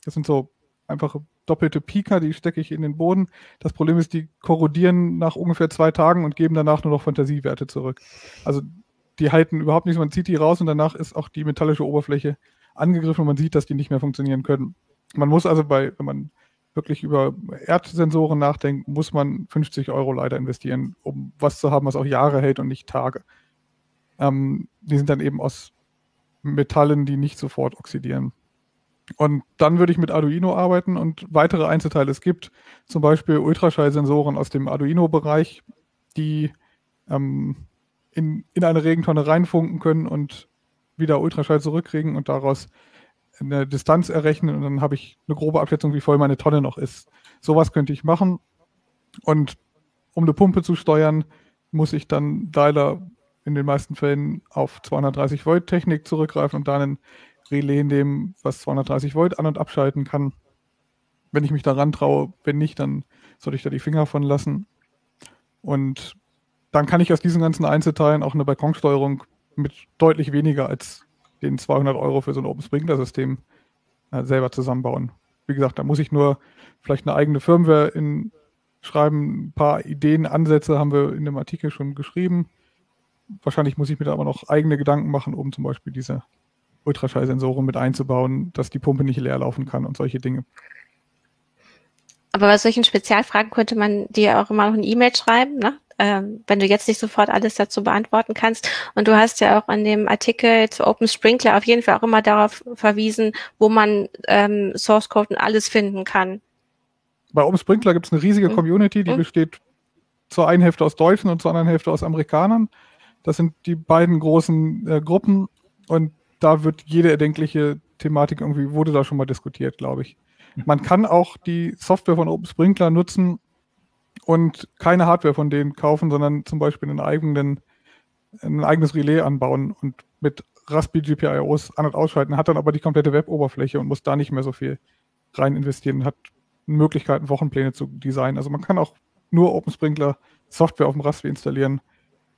Das sind so einfache doppelte Pika, die stecke ich in den Boden. Das Problem ist, die korrodieren nach ungefähr zwei Tagen und geben danach nur noch Fantasiewerte zurück. Also die halten überhaupt nichts, man zieht die raus und danach ist auch die metallische Oberfläche angegriffen und man sieht, dass die nicht mehr funktionieren können. Man muss also bei, wenn man wirklich über Erdsensoren nachdenkt, muss man 50 Euro leider investieren, um was zu haben, was auch Jahre hält und nicht Tage. Ähm, die sind dann eben aus Metallen, die nicht sofort oxidieren. Und dann würde ich mit Arduino arbeiten und weitere Einzelteile. Es gibt zum Beispiel Ultraschallsensoren aus dem Arduino-Bereich, die ähm, in, in eine Regentonne reinfunken können und wieder Ultraschall zurückkriegen und daraus eine Distanz errechnen und dann habe ich eine grobe Abschätzung, wie voll meine Tonne noch ist. Sowas könnte ich machen. Und um eine Pumpe zu steuern, muss ich dann Dialer in den meisten Fällen auf 230 Volt Technik zurückgreifen und dann ein Relais nehmen, was 230 Volt an- und abschalten kann. Wenn ich mich daran traue, wenn nicht, dann sollte ich da die Finger von lassen. Und dann kann ich aus diesen ganzen Einzelteilen auch eine Balkonsteuerung mit deutlich weniger als den 200 Euro für so ein Open Sprinkler System äh, selber zusammenbauen. Wie gesagt, da muss ich nur vielleicht eine eigene Firmware in schreiben. Ein paar Ideen, Ansätze haben wir in dem Artikel schon geschrieben wahrscheinlich muss ich mir da aber noch eigene Gedanken machen, um zum Beispiel diese Ultraschallsensoren mit einzubauen, dass die Pumpe nicht leer laufen kann und solche Dinge. Aber bei solchen Spezialfragen könnte man dir auch immer noch eine E-Mail schreiben, ne? ähm, wenn du jetzt nicht sofort alles dazu beantworten kannst. Und du hast ja auch an dem Artikel zu Open Sprinkler auf jeden Fall auch immer darauf verwiesen, wo man ähm, Source Code und alles finden kann. Bei Open Sprinkler gibt es eine riesige mhm. Community, die mhm. besteht zur einen Hälfte aus Deutschen und zur anderen Hälfte aus Amerikanern. Das sind die beiden großen äh, Gruppen und da wird jede erdenkliche Thematik irgendwie, wurde da schon mal diskutiert, glaube ich. Man kann auch die Software von Open Sprinkler nutzen und keine Hardware von denen kaufen, sondern zum Beispiel einen eigenen, ein eigenes Relais anbauen und mit Raspberry GPIOs an- und ausschalten, hat dann aber die komplette Web-Oberfläche und muss da nicht mehr so viel rein investieren, hat Möglichkeiten, Wochenpläne zu designen. Also man kann auch nur Open Sprinkler Software auf dem Raspberry installieren,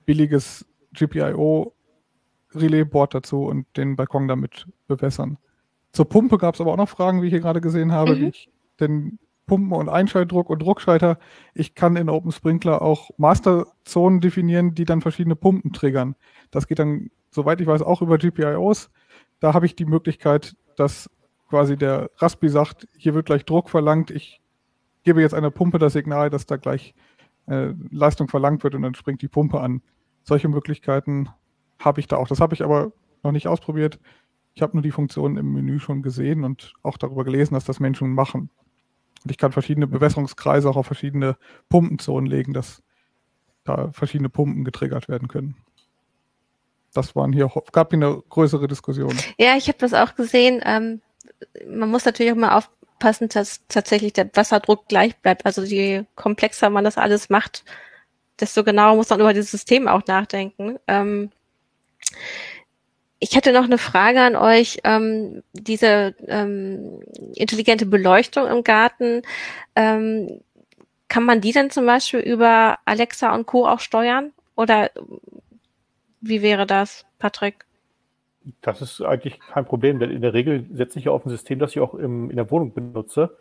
billiges GPIO Relais-Board dazu und den Balkon damit bewässern. Zur Pumpe gab es aber auch noch Fragen, wie ich hier gerade gesehen habe, mhm. wie ich den Pumpen- und Einschaltdruck und Druckschalter. Ich kann in Open Sprinkler auch Masterzonen definieren, die dann verschiedene Pumpen triggern. Das geht dann, soweit ich weiß, auch über GPIOs. Da habe ich die Möglichkeit, dass quasi der Raspi sagt, hier wird gleich Druck verlangt. Ich gebe jetzt einer Pumpe das Signal, dass da gleich äh, Leistung verlangt wird und dann springt die Pumpe an. Solche Möglichkeiten habe ich da auch. Das habe ich aber noch nicht ausprobiert. Ich habe nur die Funktionen im Menü schon gesehen und auch darüber gelesen, dass das Menschen machen. Und ich kann verschiedene Bewässerungskreise auch auf verschiedene Pumpenzonen legen, dass da verschiedene Pumpen getriggert werden können. Das waren hier, gab hier eine größere Diskussion. Ja, ich habe das auch gesehen. Ähm, man muss natürlich auch mal aufpassen, dass tatsächlich der Wasserdruck gleich bleibt. Also je komplexer man das alles macht, desto genauer muss man über dieses System auch nachdenken. Ähm, ich hätte noch eine Frage an euch. Ähm, diese ähm, intelligente Beleuchtung im Garten, ähm, kann man die denn zum Beispiel über Alexa und Co. auch steuern? Oder wie wäre das, Patrick? Das ist eigentlich kein Problem, denn in der Regel setze ich ja auf ein System, das ich auch im, in der Wohnung benutze.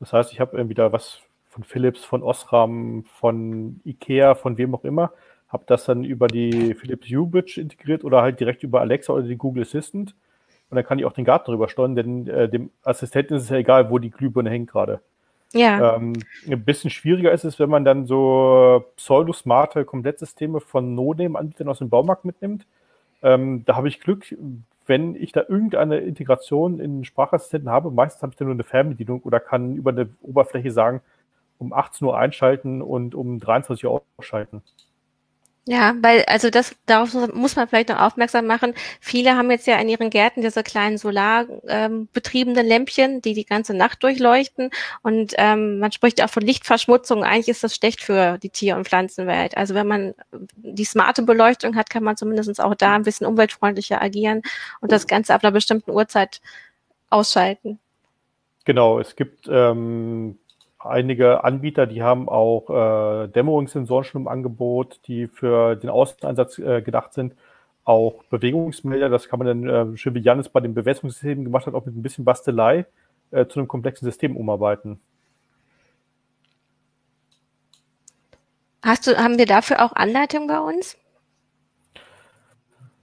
Das heißt, ich habe entweder was von Philips, von Osram, von Ikea, von wem auch immer habe das dann über die Philips Hue Bridge integriert oder halt direkt über Alexa oder die Google Assistant. Und dann kann ich auch den Garten drüber steuern, denn äh, dem Assistenten ist es ja egal, wo die Glühbirne hängt gerade. Ja. Ähm, ein bisschen schwieriger ist es, wenn man dann so pseudo-smarte Komplettsysteme von No-Name-Anbietern aus dem Baumarkt mitnimmt. Ähm, da habe ich Glück, wenn ich da irgendeine Integration in den Sprachassistenten habe. Meistens habe ich dann nur eine Fernbedienung oder kann über eine Oberfläche sagen, um 18 Uhr einschalten und um 23 Uhr ausschalten. Ja, weil, also das, darauf muss man vielleicht noch aufmerksam machen. Viele haben jetzt ja in ihren Gärten diese kleinen solarbetriebenen ähm, Lämpchen, die die ganze Nacht durchleuchten. Und ähm, man spricht auch von Lichtverschmutzung. Eigentlich ist das schlecht für die Tier- und Pflanzenwelt. Also wenn man die smarte Beleuchtung hat, kann man zumindest auch da ein bisschen umweltfreundlicher agieren und das Ganze ab einer bestimmten Uhrzeit ausschalten. Genau, es gibt ähm, einige Anbieter, die haben auch äh, Dämmerungssensoren schon im Angebot, die für den Außeneinsatz äh, gedacht sind. Auch Bewegungsmelder, das kann man dann, äh, schön wie Janis bei den Bewässerungssystemen gemacht hat, auch mit ein bisschen Bastelei äh, zu einem komplexen System umarbeiten. Hast du, haben wir dafür auch Anleitungen bei uns?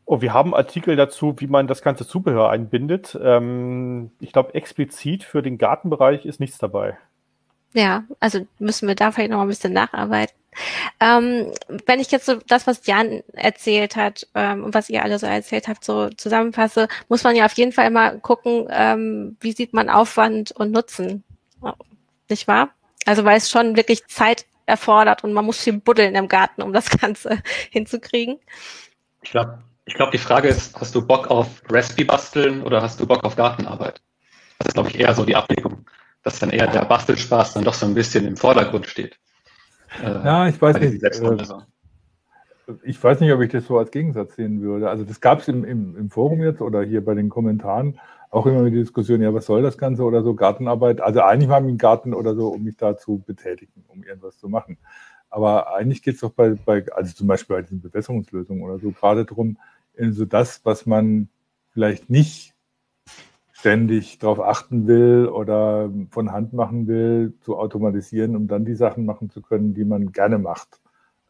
Oh, wir haben Artikel dazu, wie man das ganze Zubehör einbindet. Ähm, ich glaube, explizit für den Gartenbereich ist nichts dabei. Ja, also müssen wir da vielleicht noch ein bisschen nacharbeiten. Ähm, wenn ich jetzt so das, was Jan erzählt hat ähm, und was ihr alle so erzählt habt, so zusammenfasse, muss man ja auf jeden Fall immer gucken, ähm, wie sieht man Aufwand und Nutzen, nicht wahr? Also weil es schon wirklich Zeit erfordert und man muss viel buddeln im Garten, um das Ganze hinzukriegen. Ich glaube, ich glaube, die Frage ist, hast du Bock auf Recipe basteln oder hast du Bock auf Gartenarbeit? Das ist, glaube ich, eher so die Abwägung dass dann eher der Bastelspaß dann doch so ein bisschen im Vordergrund steht. Äh, ja, ich weiß nicht. Äh, ich weiß nicht, ob ich das so als Gegensatz sehen würde. Also das gab es im, im, im Forum jetzt oder hier bei den Kommentaren auch immer die Diskussion, ja, was soll das Ganze oder so, Gartenarbeit. Also eigentlich war ich im Garten oder so, um mich da zu betätigen, um irgendwas zu machen. Aber eigentlich geht es doch bei, bei, also zum Beispiel bei diesen Bewässerungslösungen oder so, gerade darum, so das, was man vielleicht nicht ständig darauf achten will oder von Hand machen will, zu automatisieren, um dann die Sachen machen zu können, die man gerne macht.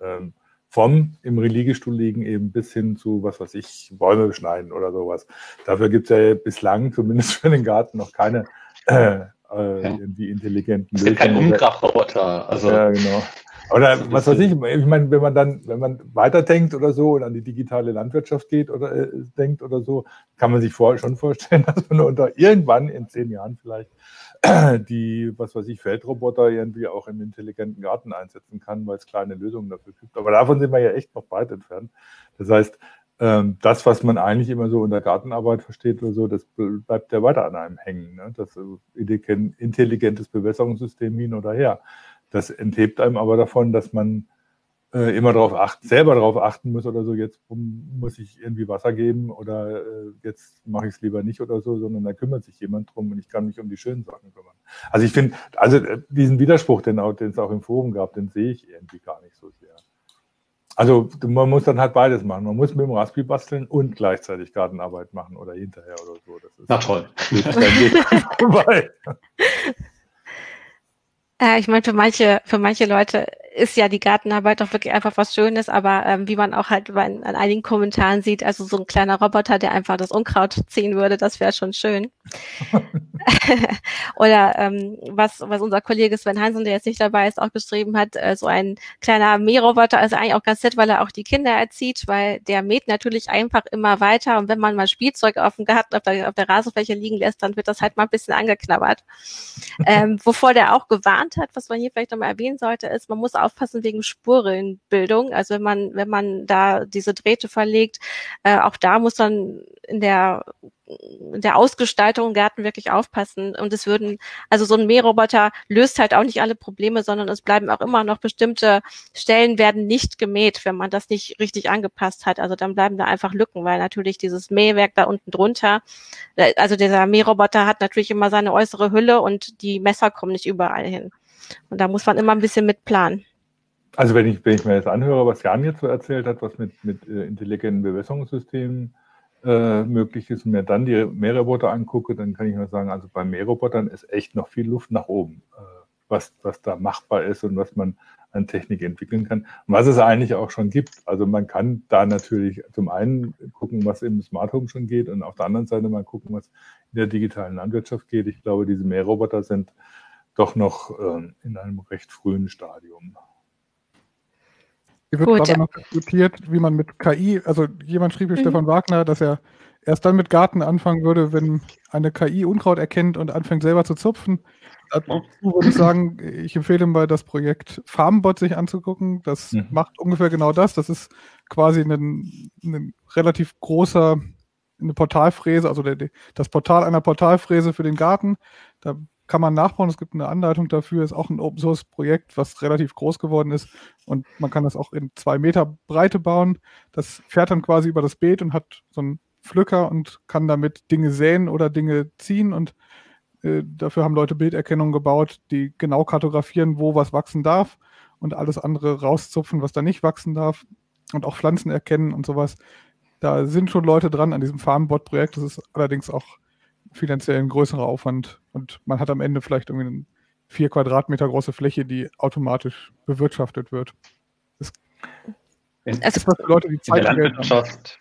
Ähm, vom im Reliegestuhl liegen eben bis hin zu, was weiß ich, Bäume beschneiden oder sowas. Dafür gibt es ja bislang, zumindest für den Garten, noch keine äh, äh, irgendwie intelligenten Lösungen. Es gibt keinen Umgrabroboter. Also. Ja, genau. Oder was weiß ich, ich meine, wenn man dann, wenn man weiterdenkt oder so und an die digitale Landwirtschaft geht oder äh, denkt oder so, kann man sich vor, schon vorstellen, dass man unter irgendwann in zehn Jahren vielleicht die, was weiß ich, Feldroboter irgendwie auch im intelligenten Garten einsetzen kann, weil es kleine Lösungen dafür gibt. Aber davon sind wir ja echt noch weit entfernt. Das heißt, ähm, das, was man eigentlich immer so unter Gartenarbeit versteht oder so, das bleibt ja weiter an einem hängen. Ne? Das intelligentes Bewässerungssystem hin oder her. Das enthebt einem aber davon, dass man äh, immer darauf achten, selber darauf achten muss oder so, jetzt muss ich irgendwie Wasser geben oder äh, jetzt mache ich es lieber nicht oder so, sondern da kümmert sich jemand drum und ich kann mich um die schönen Sachen kümmern. Also ich finde, also äh, diesen Widerspruch, den, es auch im Forum gab, den sehe ich irgendwie gar nicht so sehr. Also man muss dann halt beides machen. Man muss mit dem Raspberry basteln und gleichzeitig Gartenarbeit machen oder hinterher oder so. Das ist Na toll. Äh, ich meine, für manche, für manche Leute ist ja die Gartenarbeit doch wirklich einfach was Schönes, aber ähm, wie man auch halt bei, an einigen Kommentaren sieht, also so ein kleiner Roboter, der einfach das Unkraut ziehen würde, das wäre schon schön. Oder ähm, was, was unser Kollege Sven Hansen, der jetzt nicht dabei ist, auch beschrieben hat, äh, so ein kleiner Mähroboter, also eigentlich auch ganz nett, weil er auch die Kinder erzieht, weil der mäht natürlich einfach immer weiter und wenn man mal Spielzeug auf dem Garten, auf der, auf der Rasenfläche liegen lässt, dann wird das halt mal ein bisschen angeknabbert. ähm, wovor der auch gewarnt hat, was man hier vielleicht nochmal erwähnen sollte, ist, man muss aufpassen wegen Spurenbildung. Also wenn man, wenn man da diese Drähte verlegt, äh, auch da muss man in der in der Ausgestaltung im Garten wirklich aufpassen. Und es würden, also so ein Mähroboter löst halt auch nicht alle Probleme, sondern es bleiben auch immer noch bestimmte Stellen werden nicht gemäht, wenn man das nicht richtig angepasst hat. Also dann bleiben da einfach Lücken, weil natürlich dieses Mähwerk da unten drunter, äh, also dieser Mähroboter hat natürlich immer seine äußere Hülle und die Messer kommen nicht überall hin. Und da muss man immer ein bisschen mit planen. Also wenn ich, wenn ich mir jetzt anhöre, was Jan jetzt so erzählt hat, was mit, mit äh, intelligenten Bewässerungssystemen äh, möglich ist und mir dann die Mähroboter angucke, dann kann ich nur sagen, also bei Mährobotern ist echt noch viel Luft nach oben, äh, was, was da machbar ist und was man an Technik entwickeln kann. Und was es eigentlich auch schon gibt. Also man kann da natürlich zum einen gucken, was im Smart Home schon geht und auf der anderen Seite mal gucken, was in der digitalen Landwirtschaft geht. Ich glaube, diese Mähroboter sind doch noch äh, in einem recht frühen Stadium. Hier wird Gut, gerade noch diskutiert, wie man mit KI, also jemand schrieb hier, mhm. Stefan Wagner, dass er erst dann mit Garten anfangen würde, wenn eine KI Unkraut erkennt und anfängt selber zu zupfen. Dazu würde ich sagen, ich empfehle mal das Projekt Farmbot sich anzugucken. Das mhm. macht ungefähr genau das. Das ist quasi ein, ein relativ großer eine Portalfräse, also der, das Portal einer Portalfräse für den Garten. Da kann man nachbauen. Es gibt eine Anleitung dafür. Ist auch ein Open Source Projekt, was relativ groß geworden ist. Und man kann das auch in zwei Meter Breite bauen. Das fährt dann quasi über das Beet und hat so einen Pflücker und kann damit Dinge säen oder Dinge ziehen. Und äh, dafür haben Leute Bilderkennung gebaut, die genau kartografieren, wo was wachsen darf und alles andere rauszupfen, was da nicht wachsen darf. Und auch Pflanzen erkennen und sowas. Da sind schon Leute dran an diesem Farmbot-Projekt. Das ist allerdings auch finanziell ein größerer Aufwand und man hat am Ende vielleicht irgendwie eine vier Quadratmeter große Fläche, die automatisch bewirtschaftet wird. Das in, also für Leute, die Zeit in der Landwirtschaft,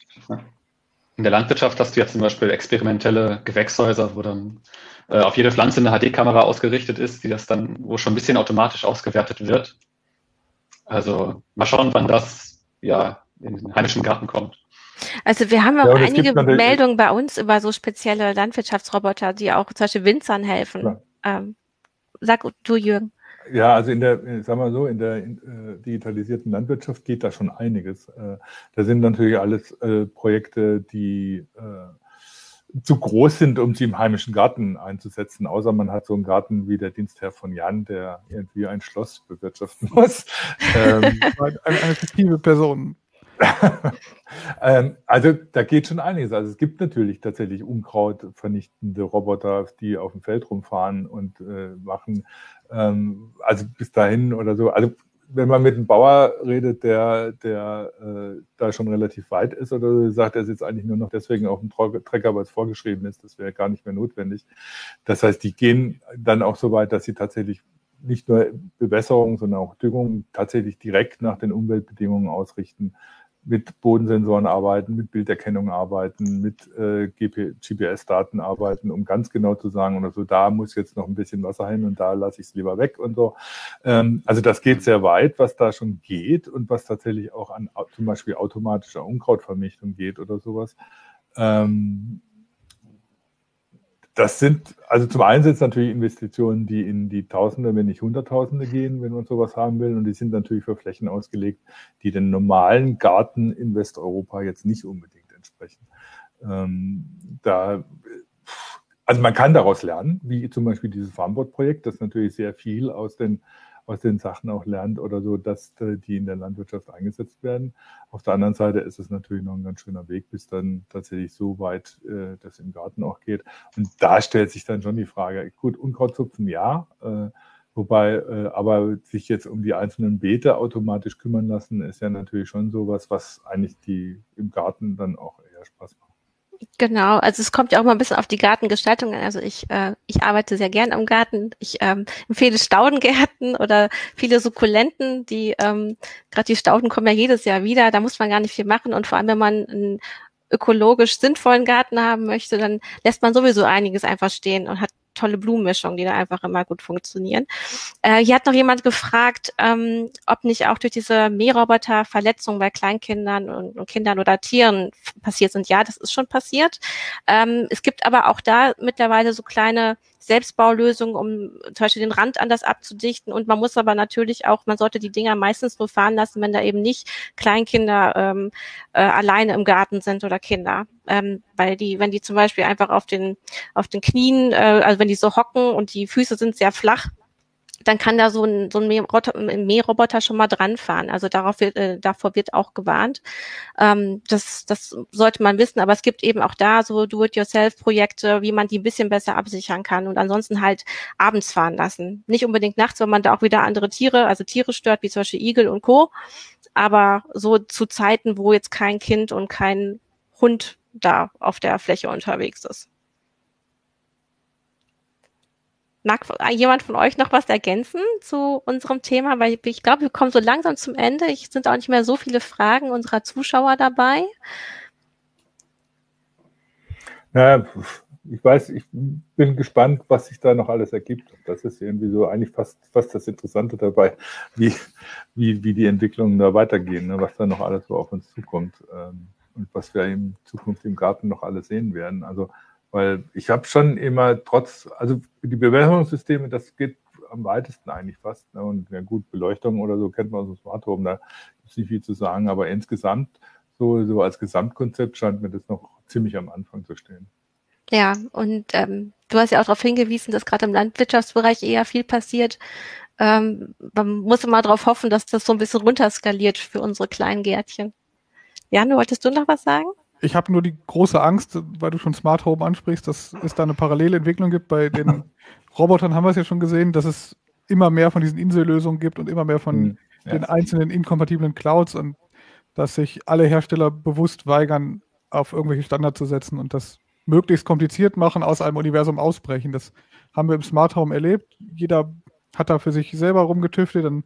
in der Landwirtschaft hast du ja zum Beispiel experimentelle Gewächshäuser, wo dann äh, auf jede Pflanze eine HD-Kamera ausgerichtet ist, die das dann, wo schon ein bisschen automatisch ausgewertet wird. Also mal schauen, wann das ja in den heimischen Garten kommt. Also wir haben auch ja, einige Meldungen bei uns über so spezielle Landwirtschaftsroboter, die auch zum Beispiel Winzern helfen. Ähm, sag du, Jürgen. Ja, also in der, sagen wir so, in der äh, digitalisierten Landwirtschaft geht da schon einiges. Äh, da sind natürlich alles äh, Projekte, die äh, zu groß sind, um sie im heimischen Garten einzusetzen, außer man hat so einen Garten wie der Dienstherr von Jan, der irgendwie ein Schloss bewirtschaften muss. ähm, eine, eine fiktive Person. ähm, also da geht schon einiges. Also es gibt natürlich tatsächlich unkrautvernichtende Roboter, die auf dem Feld rumfahren und äh, machen. Ähm, also bis dahin oder so. Also wenn man mit einem Bauer redet, der, der äh, da schon relativ weit ist oder so, sagt, er sitzt eigentlich nur noch deswegen auf dem Trecker, weil es vorgeschrieben ist, das wäre gar nicht mehr notwendig. Das heißt, die gehen dann auch so weit, dass sie tatsächlich nicht nur Bewässerung, sondern auch Düngung tatsächlich direkt nach den Umweltbedingungen ausrichten mit Bodensensoren arbeiten, mit Bilderkennung arbeiten, mit äh, GPS-Daten arbeiten, um ganz genau zu sagen, oder so, da muss jetzt noch ein bisschen Wasser hin und da lasse ich es lieber weg und so. Ähm, also das geht sehr weit, was da schon geht und was tatsächlich auch an zum Beispiel automatischer Unkrautvermichtung geht oder sowas. Ähm, das sind, also zum einen sind es natürlich Investitionen, die in die Tausende, wenn nicht Hunderttausende gehen, wenn man sowas haben will. Und die sind natürlich für Flächen ausgelegt, die den normalen Garten in Westeuropa jetzt nicht unbedingt entsprechen. Ähm, da, also man kann daraus lernen, wie zum Beispiel dieses Farmboard-Projekt, das natürlich sehr viel aus den aus den Sachen auch lernt oder so, dass äh, die in der Landwirtschaft eingesetzt werden. Auf der anderen Seite ist es natürlich noch ein ganz schöner Weg, bis dann tatsächlich so weit äh, das im Garten auch geht. Und da stellt sich dann schon die Frage, gut, Unkrautzupfen ja, äh, Wobei, äh, aber sich jetzt um die einzelnen Beete automatisch kümmern lassen, ist ja natürlich schon sowas, was eigentlich die im Garten dann auch eher Spaß macht. Genau, also es kommt ja auch mal ein bisschen auf die Gartengestaltung an. Also ich, äh, ich arbeite sehr gern am Garten. Ich ähm, empfehle Staudengärten oder viele Sukkulenten, die ähm, gerade die Stauden kommen ja jedes Jahr wieder. Da muss man gar nicht viel machen und vor allem, wenn man einen ökologisch sinnvollen Garten haben möchte, dann lässt man sowieso einiges einfach stehen und hat tolle Blumenmischungen, die da einfach immer gut funktionieren. Äh, hier hat noch jemand gefragt, ähm, ob nicht auch durch diese Mähroboter Verletzungen bei Kleinkindern und, und, Kindern oder Tieren passiert sind. Ja, das ist schon passiert. Ähm, es gibt aber auch da mittlerweile so kleine Selbstbaulösungen, um zum Beispiel den Rand anders abzudichten. Und man muss aber natürlich auch, man sollte die Dinger meistens nur fahren lassen, wenn da eben nicht Kleinkinder ähm, äh, alleine im Garten sind oder Kinder. Ähm, weil die, wenn die zum Beispiel einfach auf den auf den Knien, äh, also wenn die so hocken und die Füße sind sehr flach, dann kann da so ein, so ein Mähroboter schon mal dran fahren. Also darauf wird, äh, davor wird auch gewarnt. Ähm, das, das sollte man wissen, aber es gibt eben auch da so Do-it-yourself-Projekte, wie man die ein bisschen besser absichern kann und ansonsten halt abends fahren lassen. Nicht unbedingt nachts, weil man da auch wieder andere Tiere, also Tiere stört, wie zum Beispiel Igel und Co. Aber so zu Zeiten, wo jetzt kein Kind und kein Hund da auf der Fläche unterwegs ist. Mag jemand von euch noch was ergänzen zu unserem Thema? Weil ich glaube, wir kommen so langsam zum Ende. Es sind auch nicht mehr so viele Fragen unserer Zuschauer dabei. Ja, ich weiß, ich bin gespannt, was sich da noch alles ergibt. Das ist irgendwie so eigentlich fast, fast das Interessante dabei, wie, wie, wie die Entwicklungen da weitergehen, ne? was da noch alles so auf uns zukommt ähm, und was wir in Zukunft im Garten noch alles sehen werden. Also weil ich habe schon immer trotz, also die Bewässerungssysteme, das geht am weitesten eigentlich fast. Ne? Und ja gut, Beleuchtung oder so kennt man aus dem Smart Home, da ist nicht viel zu sagen, aber insgesamt, so, so als Gesamtkonzept scheint mir das noch ziemlich am Anfang zu stehen. Ja, und ähm, du hast ja auch darauf hingewiesen, dass gerade im Landwirtschaftsbereich eher viel passiert. Ähm, man muss immer darauf hoffen, dass das so ein bisschen runterskaliert für unsere kleinen Gärtchen. Jan, wolltest du noch was sagen? Ich habe nur die große Angst, weil du schon Smart Home ansprichst, dass es da eine Parallelentwicklung gibt. Bei den Robotern haben wir es ja schon gesehen, dass es immer mehr von diesen Insellösungen gibt und immer mehr von mhm, ja. den einzelnen inkompatiblen Clouds und dass sich alle Hersteller bewusst weigern, auf irgendwelche Standards zu setzen und das möglichst kompliziert machen, aus einem Universum ausbrechen. Das haben wir im Smart Home erlebt. Jeder hat da für sich selber rumgetüftelt. Dann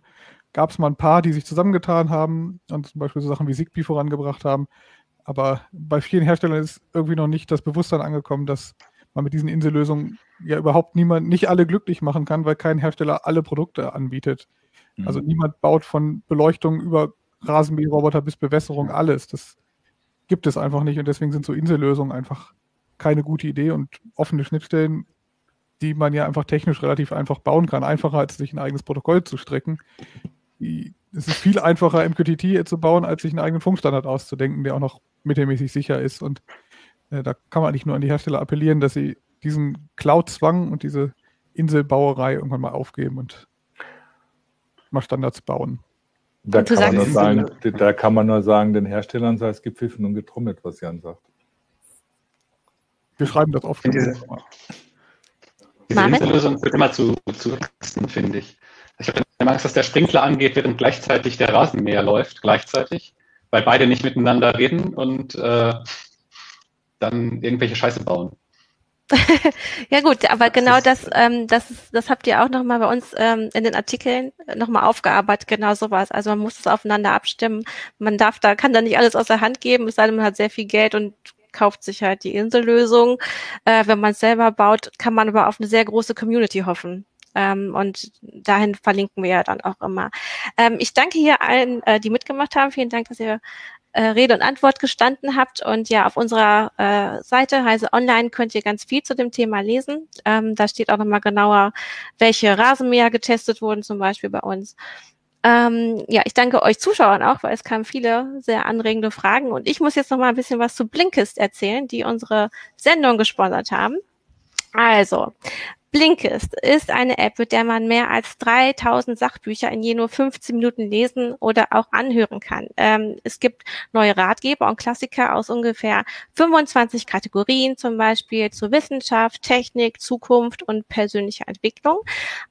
gab es mal ein paar, die sich zusammengetan haben und zum Beispiel so Sachen wie Zigbee vorangebracht haben. Aber bei vielen Herstellern ist irgendwie noch nicht das Bewusstsein angekommen, dass man mit diesen Insellösungen ja überhaupt niemand, nicht alle glücklich machen kann, weil kein Hersteller alle Produkte anbietet. Mhm. Also niemand baut von Beleuchtung über Rasenmäherroboter bis Bewässerung alles. Das gibt es einfach nicht und deswegen sind so Insellösungen einfach keine gute Idee und offene Schnittstellen, die man ja einfach technisch relativ einfach bauen kann, einfacher als sich ein eigenes Protokoll zu strecken, die es ist viel einfacher, MQTT zu bauen, als sich einen eigenen Funkstandard auszudenken, der auch noch mittelmäßig sicher ist. Und äh, da kann man nicht nur an die Hersteller appellieren, dass sie diesen Cloud-Zwang und diese Inselbauerei irgendwann mal aufgeben und mal Standards bauen. Da kann, man nur sagen, da kann man nur sagen, den Herstellern sei es gepfiffen und getrommelt, was Jan sagt. Wir schreiben das oft. Diese, diese Insellösung wird immer zu, zu finde ich. Ich habe Angst, dass der Sprinkler angeht, während gleichzeitig der Rasenmäher läuft, gleichzeitig, weil beide nicht miteinander reden und äh, dann irgendwelche Scheiße bauen. ja gut, aber genau das, ähm, das, das habt ihr auch nochmal bei uns ähm, in den Artikeln nochmal aufgearbeitet, genau sowas. Also man muss es aufeinander abstimmen. Man darf da, kann da nicht alles aus der Hand geben, es sei denn, man hat sehr viel Geld und kauft sich halt die Insellösung. Äh, wenn man es selber baut, kann man aber auf eine sehr große Community hoffen. Ähm, und dahin verlinken wir ja dann auch immer. Ähm, ich danke hier allen, äh, die mitgemacht haben. Vielen Dank, dass ihr äh, Rede und Antwort gestanden habt. Und ja, auf unserer äh, Seite Heise Online könnt ihr ganz viel zu dem Thema lesen. Ähm, da steht auch nochmal genauer, welche Rasenmäher getestet wurden, zum Beispiel bei uns. Ähm, ja, ich danke euch Zuschauern auch, weil es kamen viele sehr anregende Fragen. Und ich muss jetzt noch mal ein bisschen was zu Blinkist erzählen, die unsere Sendung gesponsert haben. Also, Blinkist ist eine App, mit der man mehr als 3000 Sachbücher in je nur 15 Minuten lesen oder auch anhören kann. Ähm, es gibt neue Ratgeber und Klassiker aus ungefähr 25 Kategorien, zum Beispiel zu Wissenschaft, Technik, Zukunft und persönlicher Entwicklung.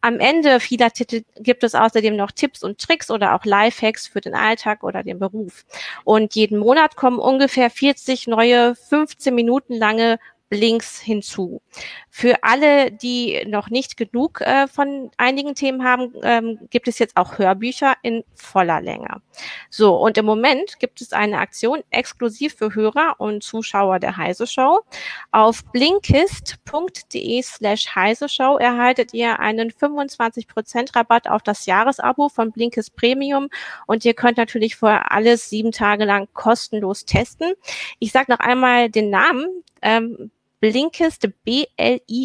Am Ende vieler Titel gibt es außerdem noch Tipps und Tricks oder auch Lifehacks für den Alltag oder den Beruf. Und jeden Monat kommen ungefähr 40 neue 15 Minuten lange Links hinzu. Für alle, die noch nicht genug äh, von einigen Themen haben, ähm, gibt es jetzt auch Hörbücher in voller Länge. So, und im Moment gibt es eine Aktion exklusiv für Hörer und Zuschauer der Heise Show. Auf blinkist.de slash Heise Show erhaltet ihr einen 25% Rabatt auf das Jahresabo von Blinkist Premium und ihr könnt natürlich vorher alles sieben Tage lang kostenlos testen. Ich sage noch einmal den Namen. Ähm, Blinkist, B-L-I-N-K-I-S-T,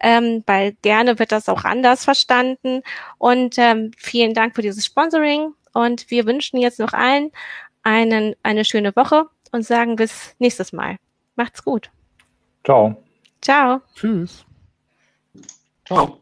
ähm, weil gerne wird das auch anders verstanden. Und ähm, vielen Dank für dieses Sponsoring. Und wir wünschen jetzt noch allen einen, eine schöne Woche und sagen bis nächstes Mal. Macht's gut. Ciao. Ciao. Tschüss. Ciao.